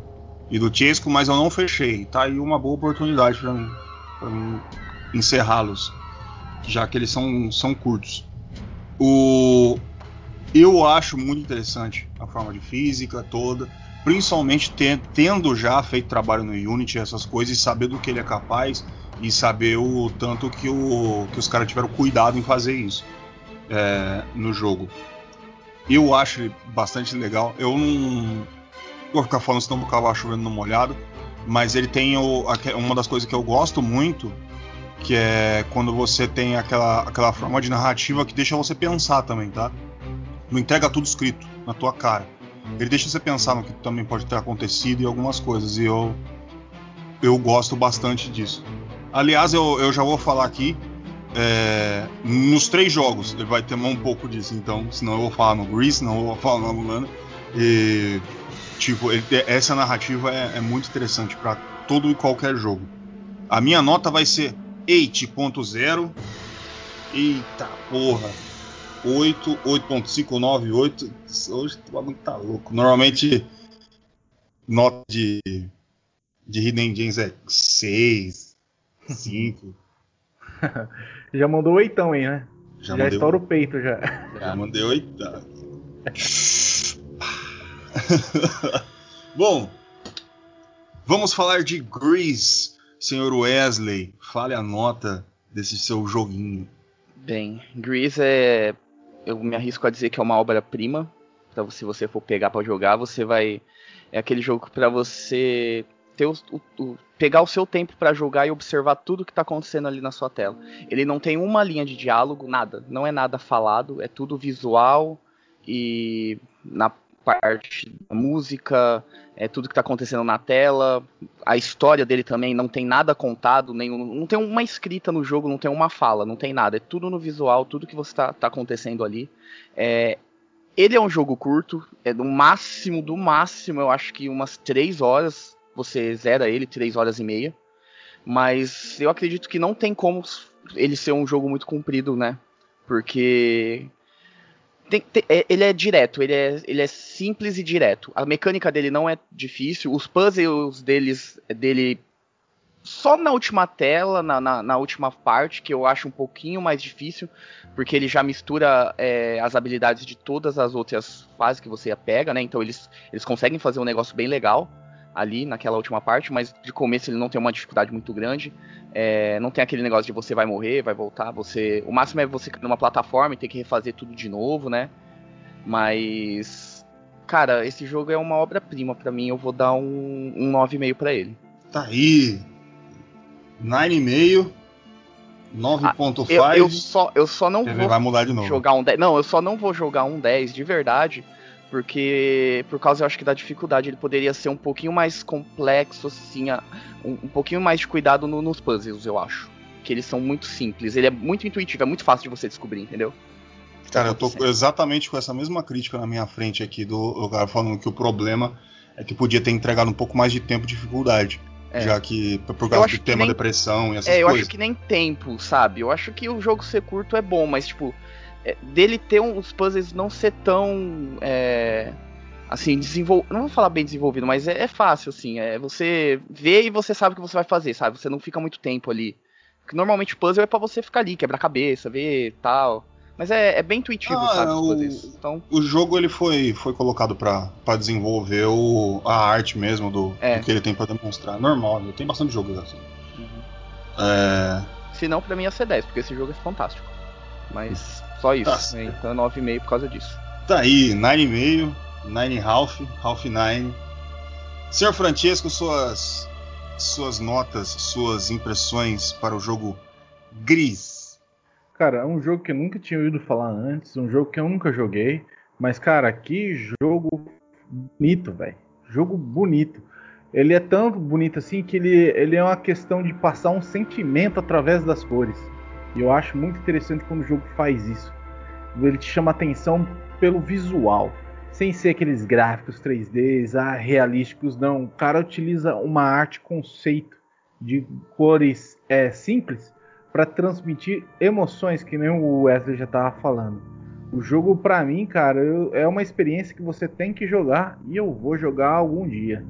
e do Chesco, mas eu não fechei. Tá aí uma boa oportunidade para mim, mim encerrá-los, já que eles são, são curtos. O, eu acho muito interessante a forma de física toda, principalmente tendo já feito trabalho no Unity, essas coisas, e saber do que ele é capaz e saber o tanto que, o, que os caras tiveram cuidado em fazer isso é, no jogo. Eu acho bastante legal. Eu não vou ficar falando senão vou acabar chovendo no molhado, mas ele tem o, uma das coisas que eu gosto muito, que é quando você tem aquela, aquela forma de narrativa que deixa você pensar também, tá? Não entrega tudo escrito na tua cara. Ele deixa você pensar no que também pode ter acontecido e algumas coisas, e eu, eu gosto bastante disso. Aliás, eu, eu já vou falar aqui é, nos três jogos ele vai ter um pouco disso, então, senão eu vou falar no Grease, eu vou falar na Mulan. E, tipo, ele, essa narrativa é, é muito interessante para todo e qualquer jogo. A minha nota vai ser 8.0. Eita porra! 8, 8.5, 9, 8. Hoje o bagulho tá louco. Normalmente, nota de, de Hidden Gems é 6, 5. já mandou oitão aí, né? Já, já estoura o peito já. Já mandei oitão. Bom, vamos falar de Grease, senhor Wesley. Fale a nota desse seu joguinho. Bem, Grease é eu me arrisco a dizer que é uma obra-prima. Então, se você for pegar para jogar, você vai. É aquele jogo para você ter o, o, pegar o seu tempo para jogar e observar tudo que tá acontecendo ali na sua tela. Ele não tem uma linha de diálogo, nada. Não é nada falado, é tudo visual e na parte da música, é tudo que está acontecendo na tela, a história dele também não tem nada contado, nenhum, não tem uma escrita no jogo, não tem uma fala, não tem nada, é tudo no visual, tudo que você está tá acontecendo ali. É, ele é um jogo curto, é do máximo, do máximo, eu acho que umas 3 horas, você zera ele, 3 horas e meia. Mas eu acredito que não tem como ele ser um jogo muito comprido, né? Porque tem, tem, é, ele é direto, ele é, ele é simples e direto. A mecânica dele não é difícil, os puzzles deles, dele só na última tela, na, na, na, última parte, que eu acho um pouquinho mais difícil, porque ele já mistura é, as habilidades de todas as outras fases que você pega, né? Então eles, eles conseguem fazer um negócio bem legal ali naquela última parte, mas de começo ele não tem uma dificuldade muito grande. É, não tem aquele negócio de você vai morrer, vai voltar, você. O máximo é você numa plataforma e ter que refazer tudo de novo, né? Mas. Cara, esse jogo é uma obra-prima para mim, eu vou dar um, um 9,5 para ele. Tá aí. 9,5. 9.5. Ah, eu, eu, só, eu só não vou jogar um 10. Não, eu só não vou jogar um 10 de verdade porque por causa eu acho que da dificuldade ele poderia ser um pouquinho mais complexo assim, um, um pouquinho mais de cuidado no, nos puzzles, eu acho. Que eles são muito simples, ele é muito intuitivo, é muito fácil de você descobrir, entendeu? Cara, eu tô exatamente com essa mesma crítica na minha frente aqui do cara falando que o problema é que podia ter entregado um pouco mais de tempo de dificuldade. É. Já que por causa do tema nem, depressão e essas é, coisas. eu acho que nem tempo, sabe? Eu acho que o jogo ser curto é bom, mas tipo, é, dele ter um, os puzzles não ser tão. É, assim, desenvolvido. Não vou falar bem desenvolvido, mas é, é, fácil, assim. É, você vê e você sabe o que você vai fazer, sabe? Você não fica muito tempo ali. Porque normalmente o puzzle é para você ficar ali, quebrar a cabeça, ver tal. Mas é, é bem intuitivo, ah, sabe? O, então... o jogo ele foi, foi colocado para desenvolver o, a arte mesmo do, é. do que ele tem para demonstrar. Normal, tem bastante jogos assim. Uhum. É... Se não, pra mim ia ser 10, porque esse jogo é fantástico. Mas só isso. Tá né? Então 9,5 por causa disso. Tá aí, 9,5, 9 half, half 9. Senhor Francesco, suas suas notas, suas impressões para o jogo Gris. Cara, é um jogo que eu nunca tinha ouvido falar antes, um jogo que eu nunca joguei, mas cara, que jogo bonito, velho. Jogo bonito. Ele é tão bonito assim que ele, ele é uma questão de passar um sentimento através das cores. E eu acho muito interessante quando o jogo faz isso. Ele te chama atenção pelo visual, sem ser aqueles gráficos 3Ds, ah, realísticos, não. O cara utiliza uma arte conceito de cores é, simples para transmitir emoções, que nem o Wesley já estava falando. O jogo, para mim, cara, eu, é uma experiência que você tem que jogar e eu vou jogar algum dia.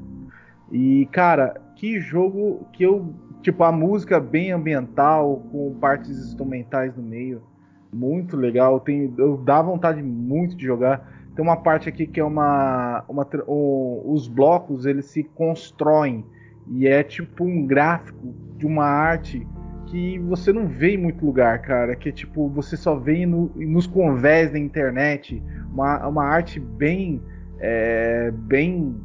E, cara, que jogo que eu Tipo, a música bem ambiental, com partes instrumentais no meio. Muito legal. Tem, eu dá vontade muito de jogar. Tem uma parte aqui que é uma. uma os blocos eles se constroem. E é tipo um gráfico de uma arte que você não vê em muito lugar, cara. Que é tipo, você só vê no, nos convés da internet. Uma, uma arte bem. É, bem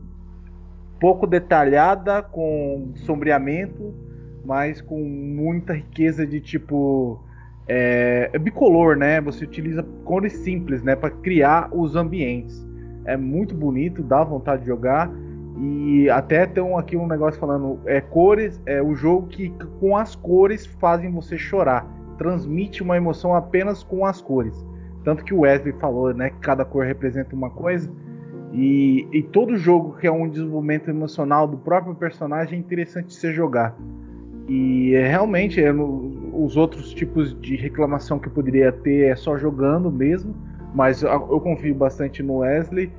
pouco detalhada, com sombreamento mas com muita riqueza de tipo é, é bicolor, né? Você utiliza cores simples, né, para criar os ambientes. É muito bonito, dá vontade de jogar e até tem aqui um negócio falando é cores, é o jogo que com as cores fazem você chorar, transmite uma emoção apenas com as cores. Tanto que o Wesley falou, né, que cada cor representa uma coisa. E, e todo jogo que é um desenvolvimento emocional do próprio personagem é interessante de você jogar. E é, realmente é, os outros tipos de reclamação que eu poderia ter é só jogando mesmo, mas eu, eu confio bastante no Wesley.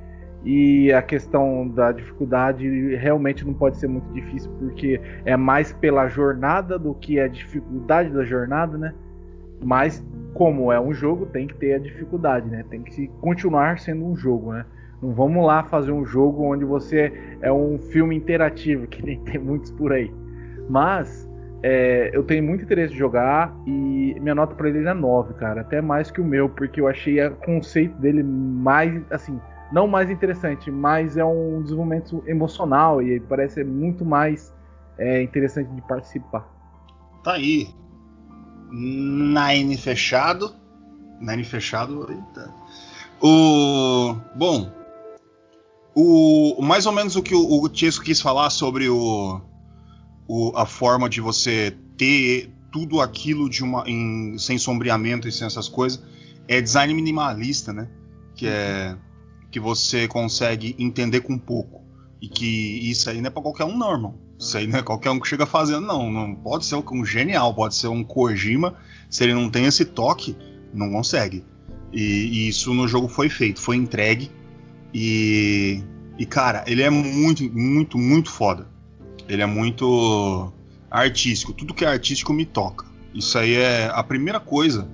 E a questão da dificuldade realmente não pode ser muito difícil, porque é mais pela jornada do que a dificuldade da jornada, né? Mas como é um jogo, tem que ter a dificuldade, né? Tem que continuar sendo um jogo, né? Não vamos lá fazer um jogo onde você é um filme interativo, que nem tem muitos por aí. Mas É, eu tenho muito interesse em jogar e minha nota para ele é 9, cara. Até mais que o meu, porque eu achei o conceito dele mais, assim, não mais interessante, mas é um desenvolvimento emocional e parece muito mais é, interessante de participar. Tá aí. Nine fechado. Nine fechado. Eita. O. Bom. O, mais ou menos o que o, o quis falar sobre o, o, a forma de você ter tudo aquilo de uma, em, sem sombreamento e sem essas coisas é design minimalista, né? Que é que você consegue entender com pouco. E que isso aí não é pra qualquer um, não, irmão. Isso aí não é qualquer um que chega fazendo, não. Não pode ser um genial, pode ser um Kojima. Se ele não tem esse toque, não consegue. E, e isso no jogo foi feito, foi entregue. E, e, cara, ele é muito, muito, muito foda. Ele é muito artístico. Tudo que é artístico me toca. Isso aí é a primeira coisa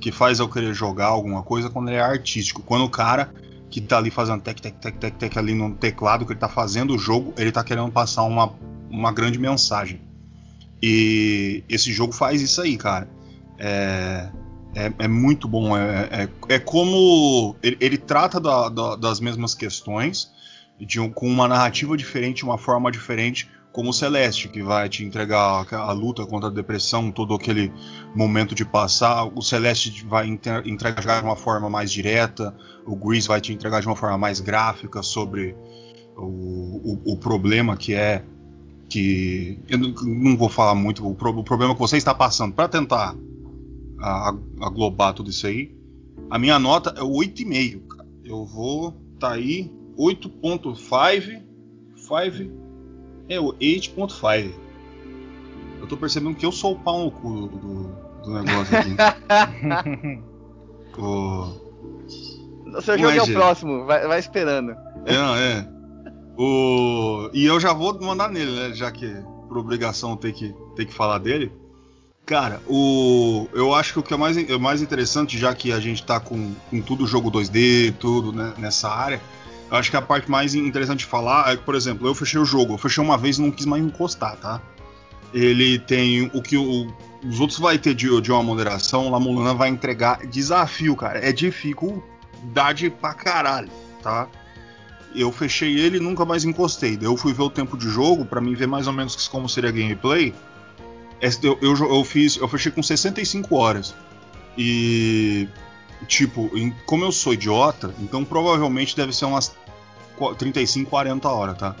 que faz eu querer jogar alguma coisa quando ele é artístico. Quando o cara que tá ali fazendo tec, tec, tec, tec, tec ali no teclado, que ele tá fazendo o jogo, ele tá querendo passar uma, uma grande mensagem. E esse jogo faz isso aí, cara. É, é, é muito bom. É, é, é como. Ele, ele trata da, da, das mesmas questões de um, com uma narrativa diferente, uma forma diferente, como o Celeste, que vai te entregar a, a, luta contra a depressão, todo aquele momento de passar. O Celeste vai entregar de uma forma mais direta, o Grease vai te entregar de uma forma mais gráfica sobre o, o, o problema que é que eu não, vou falar muito o, pro, o, problema que você está passando para tentar aglobar tudo isso aí. A minha nota é 8,5. Eu vou tá aí 8.5 5 é o 8.5. Eu tô percebendo que eu sou o pau no cu do, do negócio aqui. o... O seu jogo é o próximo, vai, vai esperando. É, é. O... E eu já vou mandar nele, né? Já que por obrigação ter que, ter que falar dele. Cara, o... eu acho que o que é mais, é mais interessante, já que a gente tá com, com tudo jogo 2D, tudo né, nessa área, acho que a parte mais interessante de falar é que, por exemplo, eu fechei o jogo, eu fechei uma vez e não quis mais encostar, tá? Ele tem o que o, os outros vai ter de, de uma moderação, La Mulana vai entregar desafio, cara. É dificuldade pra caralho, tá? Eu fechei ele e nunca mais encostei. Daí eu fui ver o tempo de jogo para mim ver mais ou menos como seria a gameplay. Eu, eu, eu, fiz, eu fechei com 65 horas. E tipo, como eu sou idiota, então provavelmente deve ser umas 35, 40 horas, tá?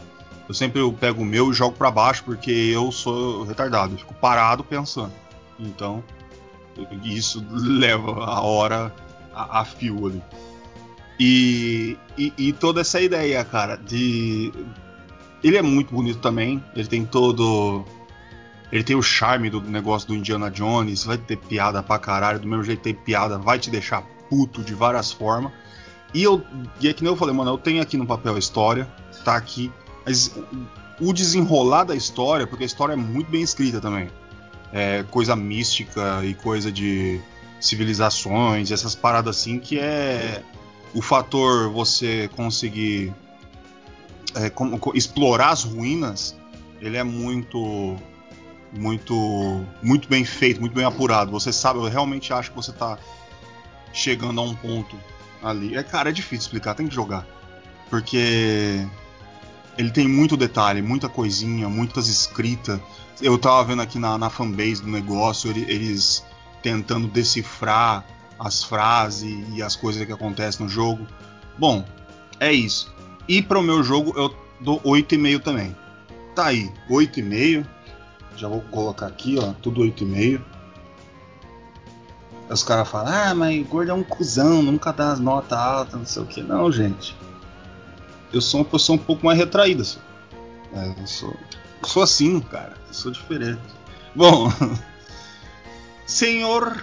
Eu sempre pego o meu e jogo para baixo porque eu sou retardado, eu fico parado pensando. Então, isso leva a hora a, a fio ali. E, e, e, toda essa ideia, cara, de. Ele é muito bonito também. Ele tem todo. Ele tem o charme do negócio do Indiana Jones. Vai ter piada pra caralho. Do mesmo jeito tem piada, vai te deixar puto de várias formas. E eu. E é que nem eu falei, mano, eu tenho aqui no papel a história, tá aqui. Mas o desenrolar da história, porque a história é muito bem escrita também. É coisa mística e coisa de civilizações, essas paradas assim que é o fator você conseguir é, com, com, explorar as ruínas, ele é muito muito muito bem feito, muito bem apurado. Você sabe, eu realmente acho que você está chegando a um ponto ali. É, cara, é difícil explicar, tem que jogar. Porque ele tem muito detalhe, muita coisinha, muitas escritas. Eu tava vendo aqui na, na fanbase do negócio, eles tentando decifrar as frases e as coisas que acontecem no jogo. Bom, é isso. E para o meu jogo eu dou 8,5 também. Tá aí, 8,5. Já vou colocar aqui, ó, tudo 8,5. Os caras falam, ah, mas gordo é um cuzão, nunca dá as notas altas, não sei o que. Não, gente. Eu sou uma pessoa um pouco mais retraída. Só. É, eu, sou, eu sou assim, cara. Eu sou diferente. Bom, senhor.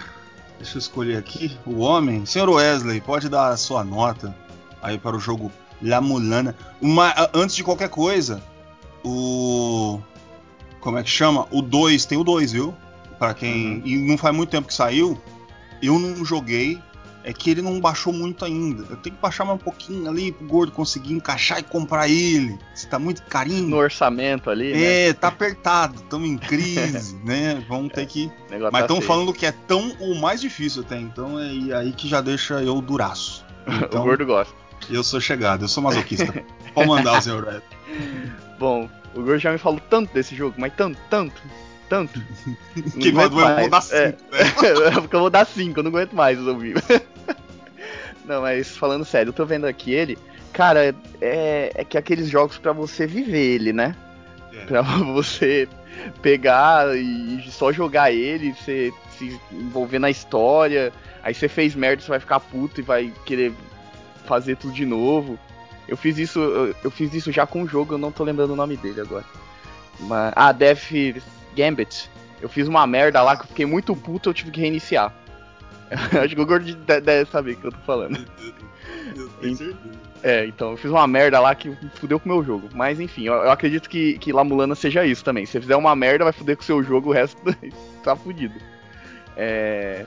Deixa eu escolher aqui. O homem. Senhor Wesley, pode dar a sua nota aí para o jogo La Mulana. Uma, antes de qualquer coisa, o. Como é que chama? O 2, tem o 2, viu? Para quem. Uhum. E não faz muito tempo que saiu eu não joguei, é que ele não baixou muito ainda. Eu tenho que baixar mais um pouquinho ali pro gordo conseguir encaixar e comprar ele. Você tá muito carinho. No orçamento ali, né? É, tá apertado, estamos em crise, né? Vamos ter que. Mas tá estão falando que é tão o mais difícil até, então é aí que já deixa eu duraço. Então, o gordo gosta. Eu sou chegado, eu sou masoquista. Pode mandar, senhor Red. Bom, o gordo já me falou tanto desse jogo, mas tanto, tanto, tanto. que vai, vou dar 5. É, né? porque eu vou dar 5, eu não aguento mais ouvir. Não, mas falando sério, eu tô vendo aqui ele. Cara, é, é que aqueles jogos para você viver ele, né? É. Pra você pegar e só jogar ele, você se envolver na história. Aí você fez merda, você vai ficar puto e vai querer fazer tudo de novo. Eu fiz isso, eu, eu fiz isso já com um jogo, eu não tô lembrando o nome dele agora. Mas, ah, Death Gambit. Eu fiz uma merda lá que eu fiquei muito puto, eu tive que reiniciar. Acho que o Gordo deve saber o que eu tô falando. Eu tenho certeza. É, então eu fiz uma merda lá que fudeu com o meu jogo. Mas enfim, eu, eu acredito que, que Lamulana seja isso também. Se você fizer uma merda, vai fuder com o seu jogo, o resto tá fudido. É...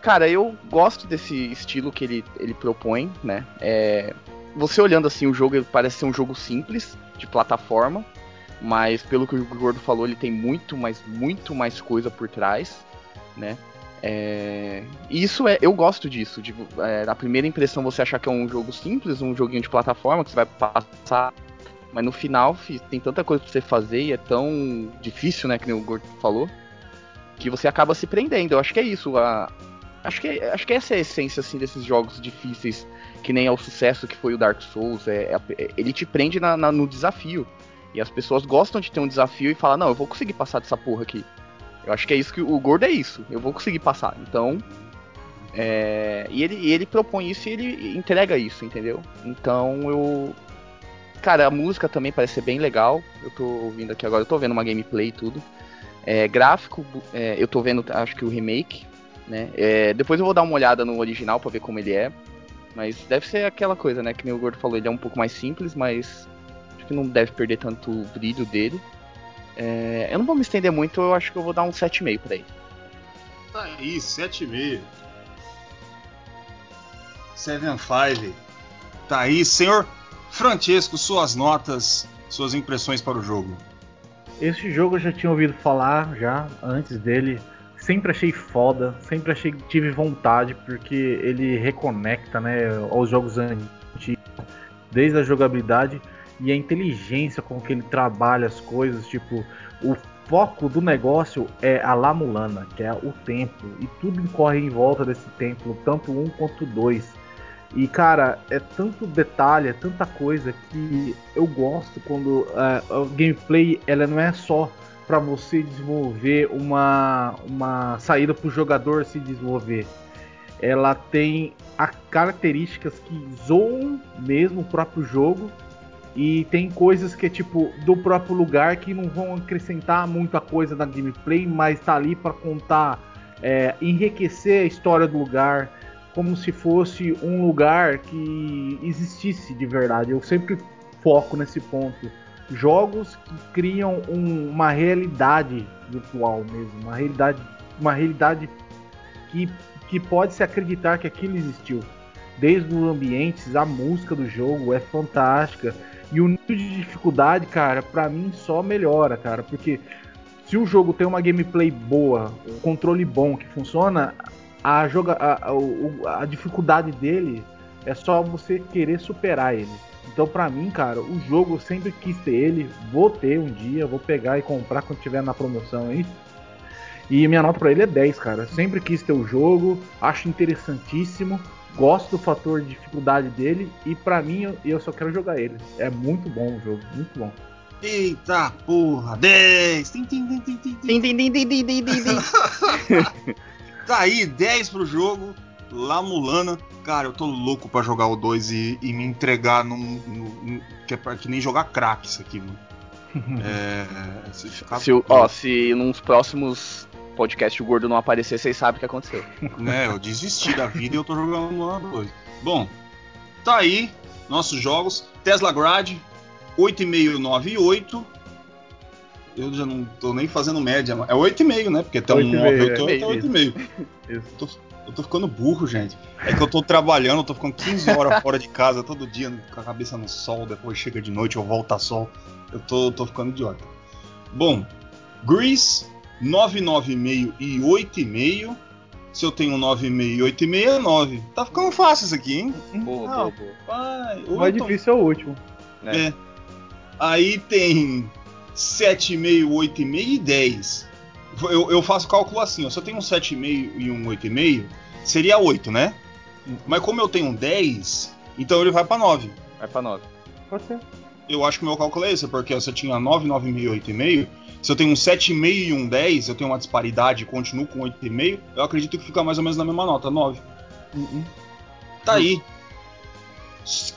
Cara, eu gosto desse estilo que ele, ele propõe, né? É... Você olhando assim o jogo, parece ser um jogo simples, de plataforma. Mas pelo que o Gordo falou, ele tem muito, mas muito mais coisa por trás, né? É, isso é, eu gosto disso. De, é, na primeira impressão você achar que é um jogo simples, um joguinho de plataforma que você vai passar, mas no final tem tanta coisa pra você fazer e é tão difícil, né, que o Gordo falou, que você acaba se prendendo. Eu acho que é isso. A, acho que acho que essa é a essência assim desses jogos difíceis, que nem é o sucesso que foi o Dark Souls. É, é ele te prende na, na, no desafio. E as pessoas gostam de ter um desafio e falar, não, eu vou conseguir passar dessa porra aqui. Eu acho que é isso que o gordo é isso. Eu vou conseguir passar. Então. É, e, ele, e ele propõe isso e ele entrega isso, entendeu? Então eu. Cara, a música também parece ser bem legal. Eu tô ouvindo aqui agora, eu tô vendo uma gameplay e tudo. É, gráfico, é, eu tô vendo, acho que o remake, né? É, depois eu vou dar uma olhada no original para ver como ele é. Mas deve ser aquela coisa, né? Que nem o Gordo falou, ele é um pouco mais simples, mas acho que não deve perder tanto o brilho dele. É, eu não vou me estender muito, eu acho que eu vou dar um 7,5 pra ele. Tá aí, 7,5. 7,5. Tá aí, senhor Francesco, suas notas, suas impressões para o jogo. Esse jogo eu já tinha ouvido falar já antes dele. Sempre achei foda, sempre achei tive vontade, porque ele reconecta né, aos jogos antigos, desde a jogabilidade e a inteligência com que ele trabalha as coisas, tipo, o foco do negócio é a La Mulana, que é o templo, e tudo corre em volta desse templo, tanto um quanto dois. E cara, é tanto detalhe, é tanta coisa que eu gosto quando uh, o gameplay ela não é só para você desenvolver uma, uma saída para o jogador se desenvolver. Ela tem as características que zoam mesmo o próprio jogo e tem coisas que é tipo do próprio lugar que não vão acrescentar muita coisa na gameplay, mas tá ali para contar, é, enriquecer a história do lugar, como se fosse um lugar que existisse de verdade. Eu sempre foco nesse ponto. Jogos que criam um, uma realidade virtual mesmo, uma realidade, uma realidade que, que pode se acreditar que aquilo existiu. Desde os ambientes, a música do jogo é fantástica e o nível de dificuldade, cara, para mim só melhora, cara, porque se o jogo tem uma gameplay boa, um controle bom que funciona, a, joga, a, a, a dificuldade dele é só você querer superar ele. Então, para mim, cara, o jogo eu sempre quis ter ele, vou ter um dia, vou pegar e comprar quando tiver na promoção aí. E minha nota para ele é 10, cara. Sempre quis ter o jogo, acho interessantíssimo. Gosto do fator de dificuldade dele e para mim eu, eu só quero jogar ele. É muito bom o jogo, muito bom. Eita porra, 10! Tim, tim, tim, tim, tim. Tim, tim, tim, tim, tim, tim, tim. tá aí, 10 pro jogo. La Mulana. Cara, eu tô louco pra jogar o 2 e, e, me entregar num. num que é pra, que nem jogar crack isso aqui, mano. É, se, ficar... se, ó, se nos próximos podcast o gordo não aparecer, vocês sabem o que aconteceu. É, eu desisti da vida e eu tô jogando lá 2. Bom, tá aí nossos jogos. Tesla Grad 8,598. eu já não tô nem fazendo média. É 8,5, né? Porque até um 8,5, 9 eu tô, é. eu tô 8,5. Eu tô, ficando burro, gente. É que eu tô trabalhando, eu tô ficando 15 horas fora de casa todo dia, com a cabeça no sol, depois chega de noite, eu volto a sol. Eu tô, tô ficando idiota. Bom, Grease, 9,9,5 e 8,5. Se eu tenho 9,5 e 8,5 é 9. Tá ficando fácil isso aqui, hein? Boa, Não. boa, boa. Vai, O mais difícil é o último. É. É. Aí tem 7,5, 8,5 e 10. Eu, eu faço cálculo assim, ó. Se eu tenho um 7,5 e um 8,5, seria 8, né? Mas como eu tenho um 10, então ele vai pra 9. Vai pra 9. Pode ser. Eu acho que o meu cálculo é esse, porque se eu tinha 9, 9,5 e 8,5, se eu tenho um 7,5 e um 10, eu tenho uma disparidade e continuo com 8,5, eu acredito que fica mais ou menos na mesma nota, 9. Tá aí.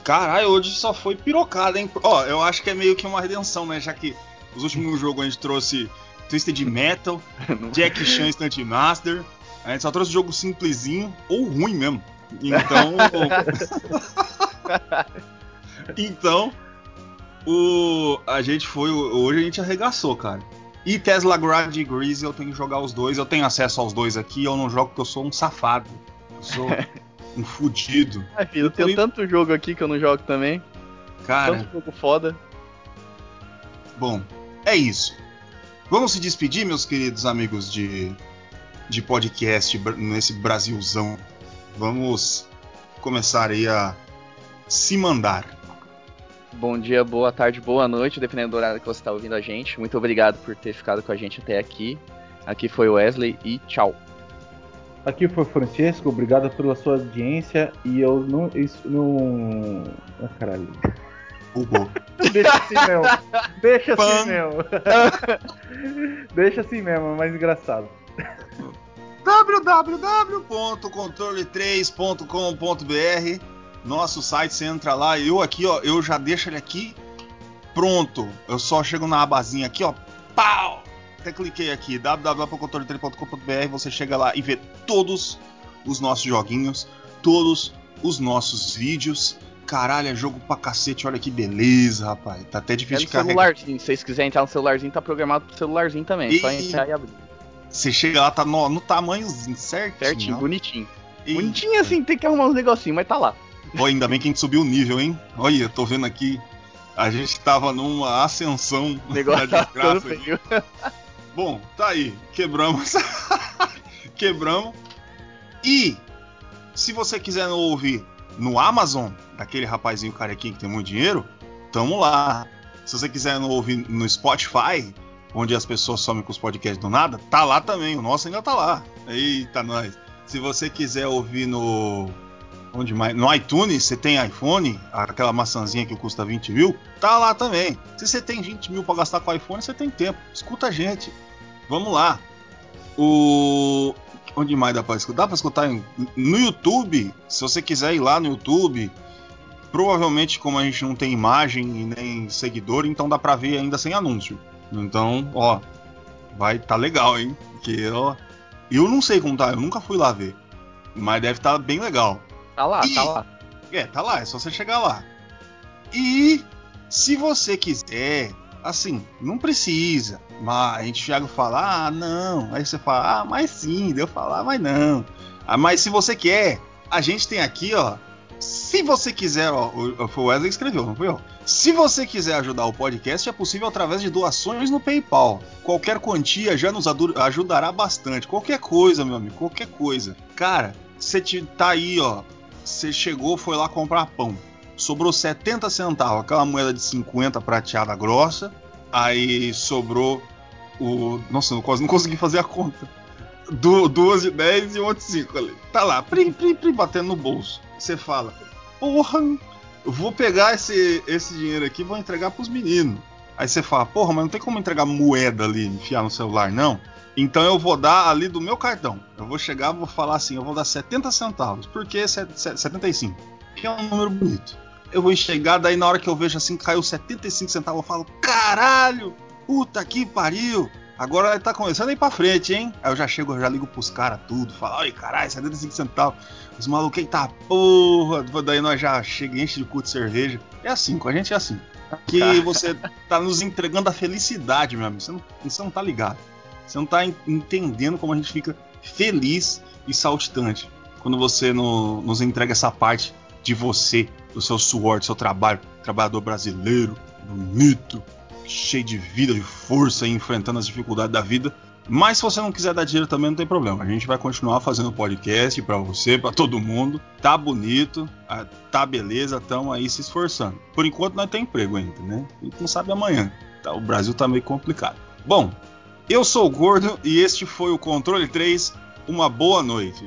Caralho, hoje só foi pirocada, hein? Ó, eu acho que é meio que uma redenção, né? Já que os últimos jogos a gente trouxe Twisted Metal, Jack Chan Instant Master. A gente só trouxe jogo simplesinho ou ruim mesmo. Então. então. O, a gente foi. Hoje a gente arregaçou, cara. E Tesla Grad e Grease eu tenho que jogar os dois. Eu tenho acesso aos dois aqui. Eu não jogo porque eu sou um safado. Eu sou um fudido. Ah, filho, eu tenho tanto jogo aqui que eu não jogo também. Cara, Tanto jogo foda. bom, é isso. Vamos se despedir, meus queridos amigos de, de podcast nesse Brasilzão. Vamos começar aí a se mandar. Bom dia, boa tarde, boa noite, dependendo do horário que você está ouvindo a gente. Muito obrigado por ter ficado com a gente até aqui. Aqui foi o Wesley e tchau. Aqui foi o Francesco, obrigado pela sua audiência. E eu não. Isso não. Ah, caralho. Bugou. Deixa assim mesmo. Deixa Pan. assim mesmo. Deixa assim mesmo, é mais engraçado. www.controle3.com.br Nosso site, você entra lá, eu aqui, ó, eu já deixo ele aqui pronto. Eu só chego na abazinha aqui, ó, pau! Até cliquei aqui, www.controle3.com.br, você chega lá e vê todos os nossos joguinhos, todos os nosos vídeos. Caralho, é jogo pra cacete, olha que beleza, rapaz. Tá até É difícil no de carregar. celularzinho. Se vocês quiserem entrar no celularzinho, tá programado pro celularzinho também. Só E- entrar e abrir. Você chega lá, tá no, no tamanhozinho certinho. Certinho, ó. bonitinho. Eita. Bonitinho assim, tem que arrumar uns negocinhos, mas tá lá. Pô, ainda bem que a gente subiu o nível, hein? Olha, eu tô vendo aqui. A gente tava numa ascensão O negócio da tá desgraça. feio. Bom, tá aí. Quebramos. Quebramos. E se você quiser ouvir no Amazon, daquele rapazinho carequinho que tem muito dinheiro, tamo lá. Se você quiser ouvir no Spotify, onde as pessoas somem com os podcasts do nada, tá lá também. O nosso ainda tá lá. Eita, nós. Se você quiser ouvir no. Onde mais? No iTunes, você tem iPhone, aquela maçãzinha que custa 20 mil, tá lá também. Se você tem 20 mil pra gastar com iPhone, você tem tempo. Escuta a gente. Vamos lá. O. Onde mais dá pra escutar? Dá pra escutar no YouTube. Se você quiser ir lá no YouTube, provavelmente, como a gente não tem imagem e nem seguidor, então dá pra ver ainda sem anúncio. Então, ó, vai tá legal, hein? Porque, ó, eu não sei como tá, eu nunca fui lá ver. Mas deve estar bem legal. Tá lá, Ih. tá lá. É, tá lá, é só você chegar lá. E se você quiser, assim, não precisa. Mas a gente chega e fala, ah, não. Aí você fala, ah, mas sim, deu falar, mas não. Ah, mas se você quer, a gente tem aqui, ó. Se você quiser, ó, o, Wesley escreveu, não foi eu? Se você quiser ajudar o podcast, é possível através de doações no PayPal. Qualquer quantia já nos ajudará bastante. Qualquer coisa, meu amigo, qualquer coisa. Cara, você tá aí, ó. Você chegou, foi lá comprar pão. Sobrou 70 centavos, aquela moeda de 50 prateada grossa. Aí sobrou o. Nossa, eu quase não consegui fazer a conta. Du- duas de 10 e uma de 5 ali. Tá lá, prim, prim, prim, batendo no bolso. Você fala, porra, vou pegar esse, esse dinheiro aqui e vou entregar pros meninos. Aí você fala, porra, mas não tem como entregar moeda ali, enfiar no celular, não? Então eu vou dar ali do meu cartão. Eu vou chegar, vou falar assim, eu vou dar 70 centavos. Por que se- se- 75? Que é um número bonito. Eu vou enxergar, daí na hora que eu vejo assim, caiu 75 centavos, eu falo, caralho, puta que pariu. Agora tá começando a ir pra frente, hein? Aí eu já chego, eu já ligo pros caras tudo, falo, olha, caralho, 75 centavos. Os malucos tá porra. Daí nós já chega e enche de cu de cerveja. É assim, com a gente é assim. que você tá nos entregando a felicidade, meu amigo. Você não, você não tá ligado. Você não tá entendendo como a gente fica feliz e saltitante quando você no, nos entrega essa parte de você, do seu suor, do seu trabalho, trabalhador brasileiro, bonito, cheio de vida, de força, enfrentando as dificuldades da vida. Mas se você não quiser dar dinheiro também não tem problema. A gente vai continuar fazendo podcast para você, para todo mundo. Tá bonito, ah, tá beleza, estamos aí se esforçando. Por enquanto nós tem emprego ainda, né? A gente não sabe amanhã. Tá, o Brasil tá meio complicado. Bom, eu sou o Gordo e este foi o Controle 3. Uma boa noite.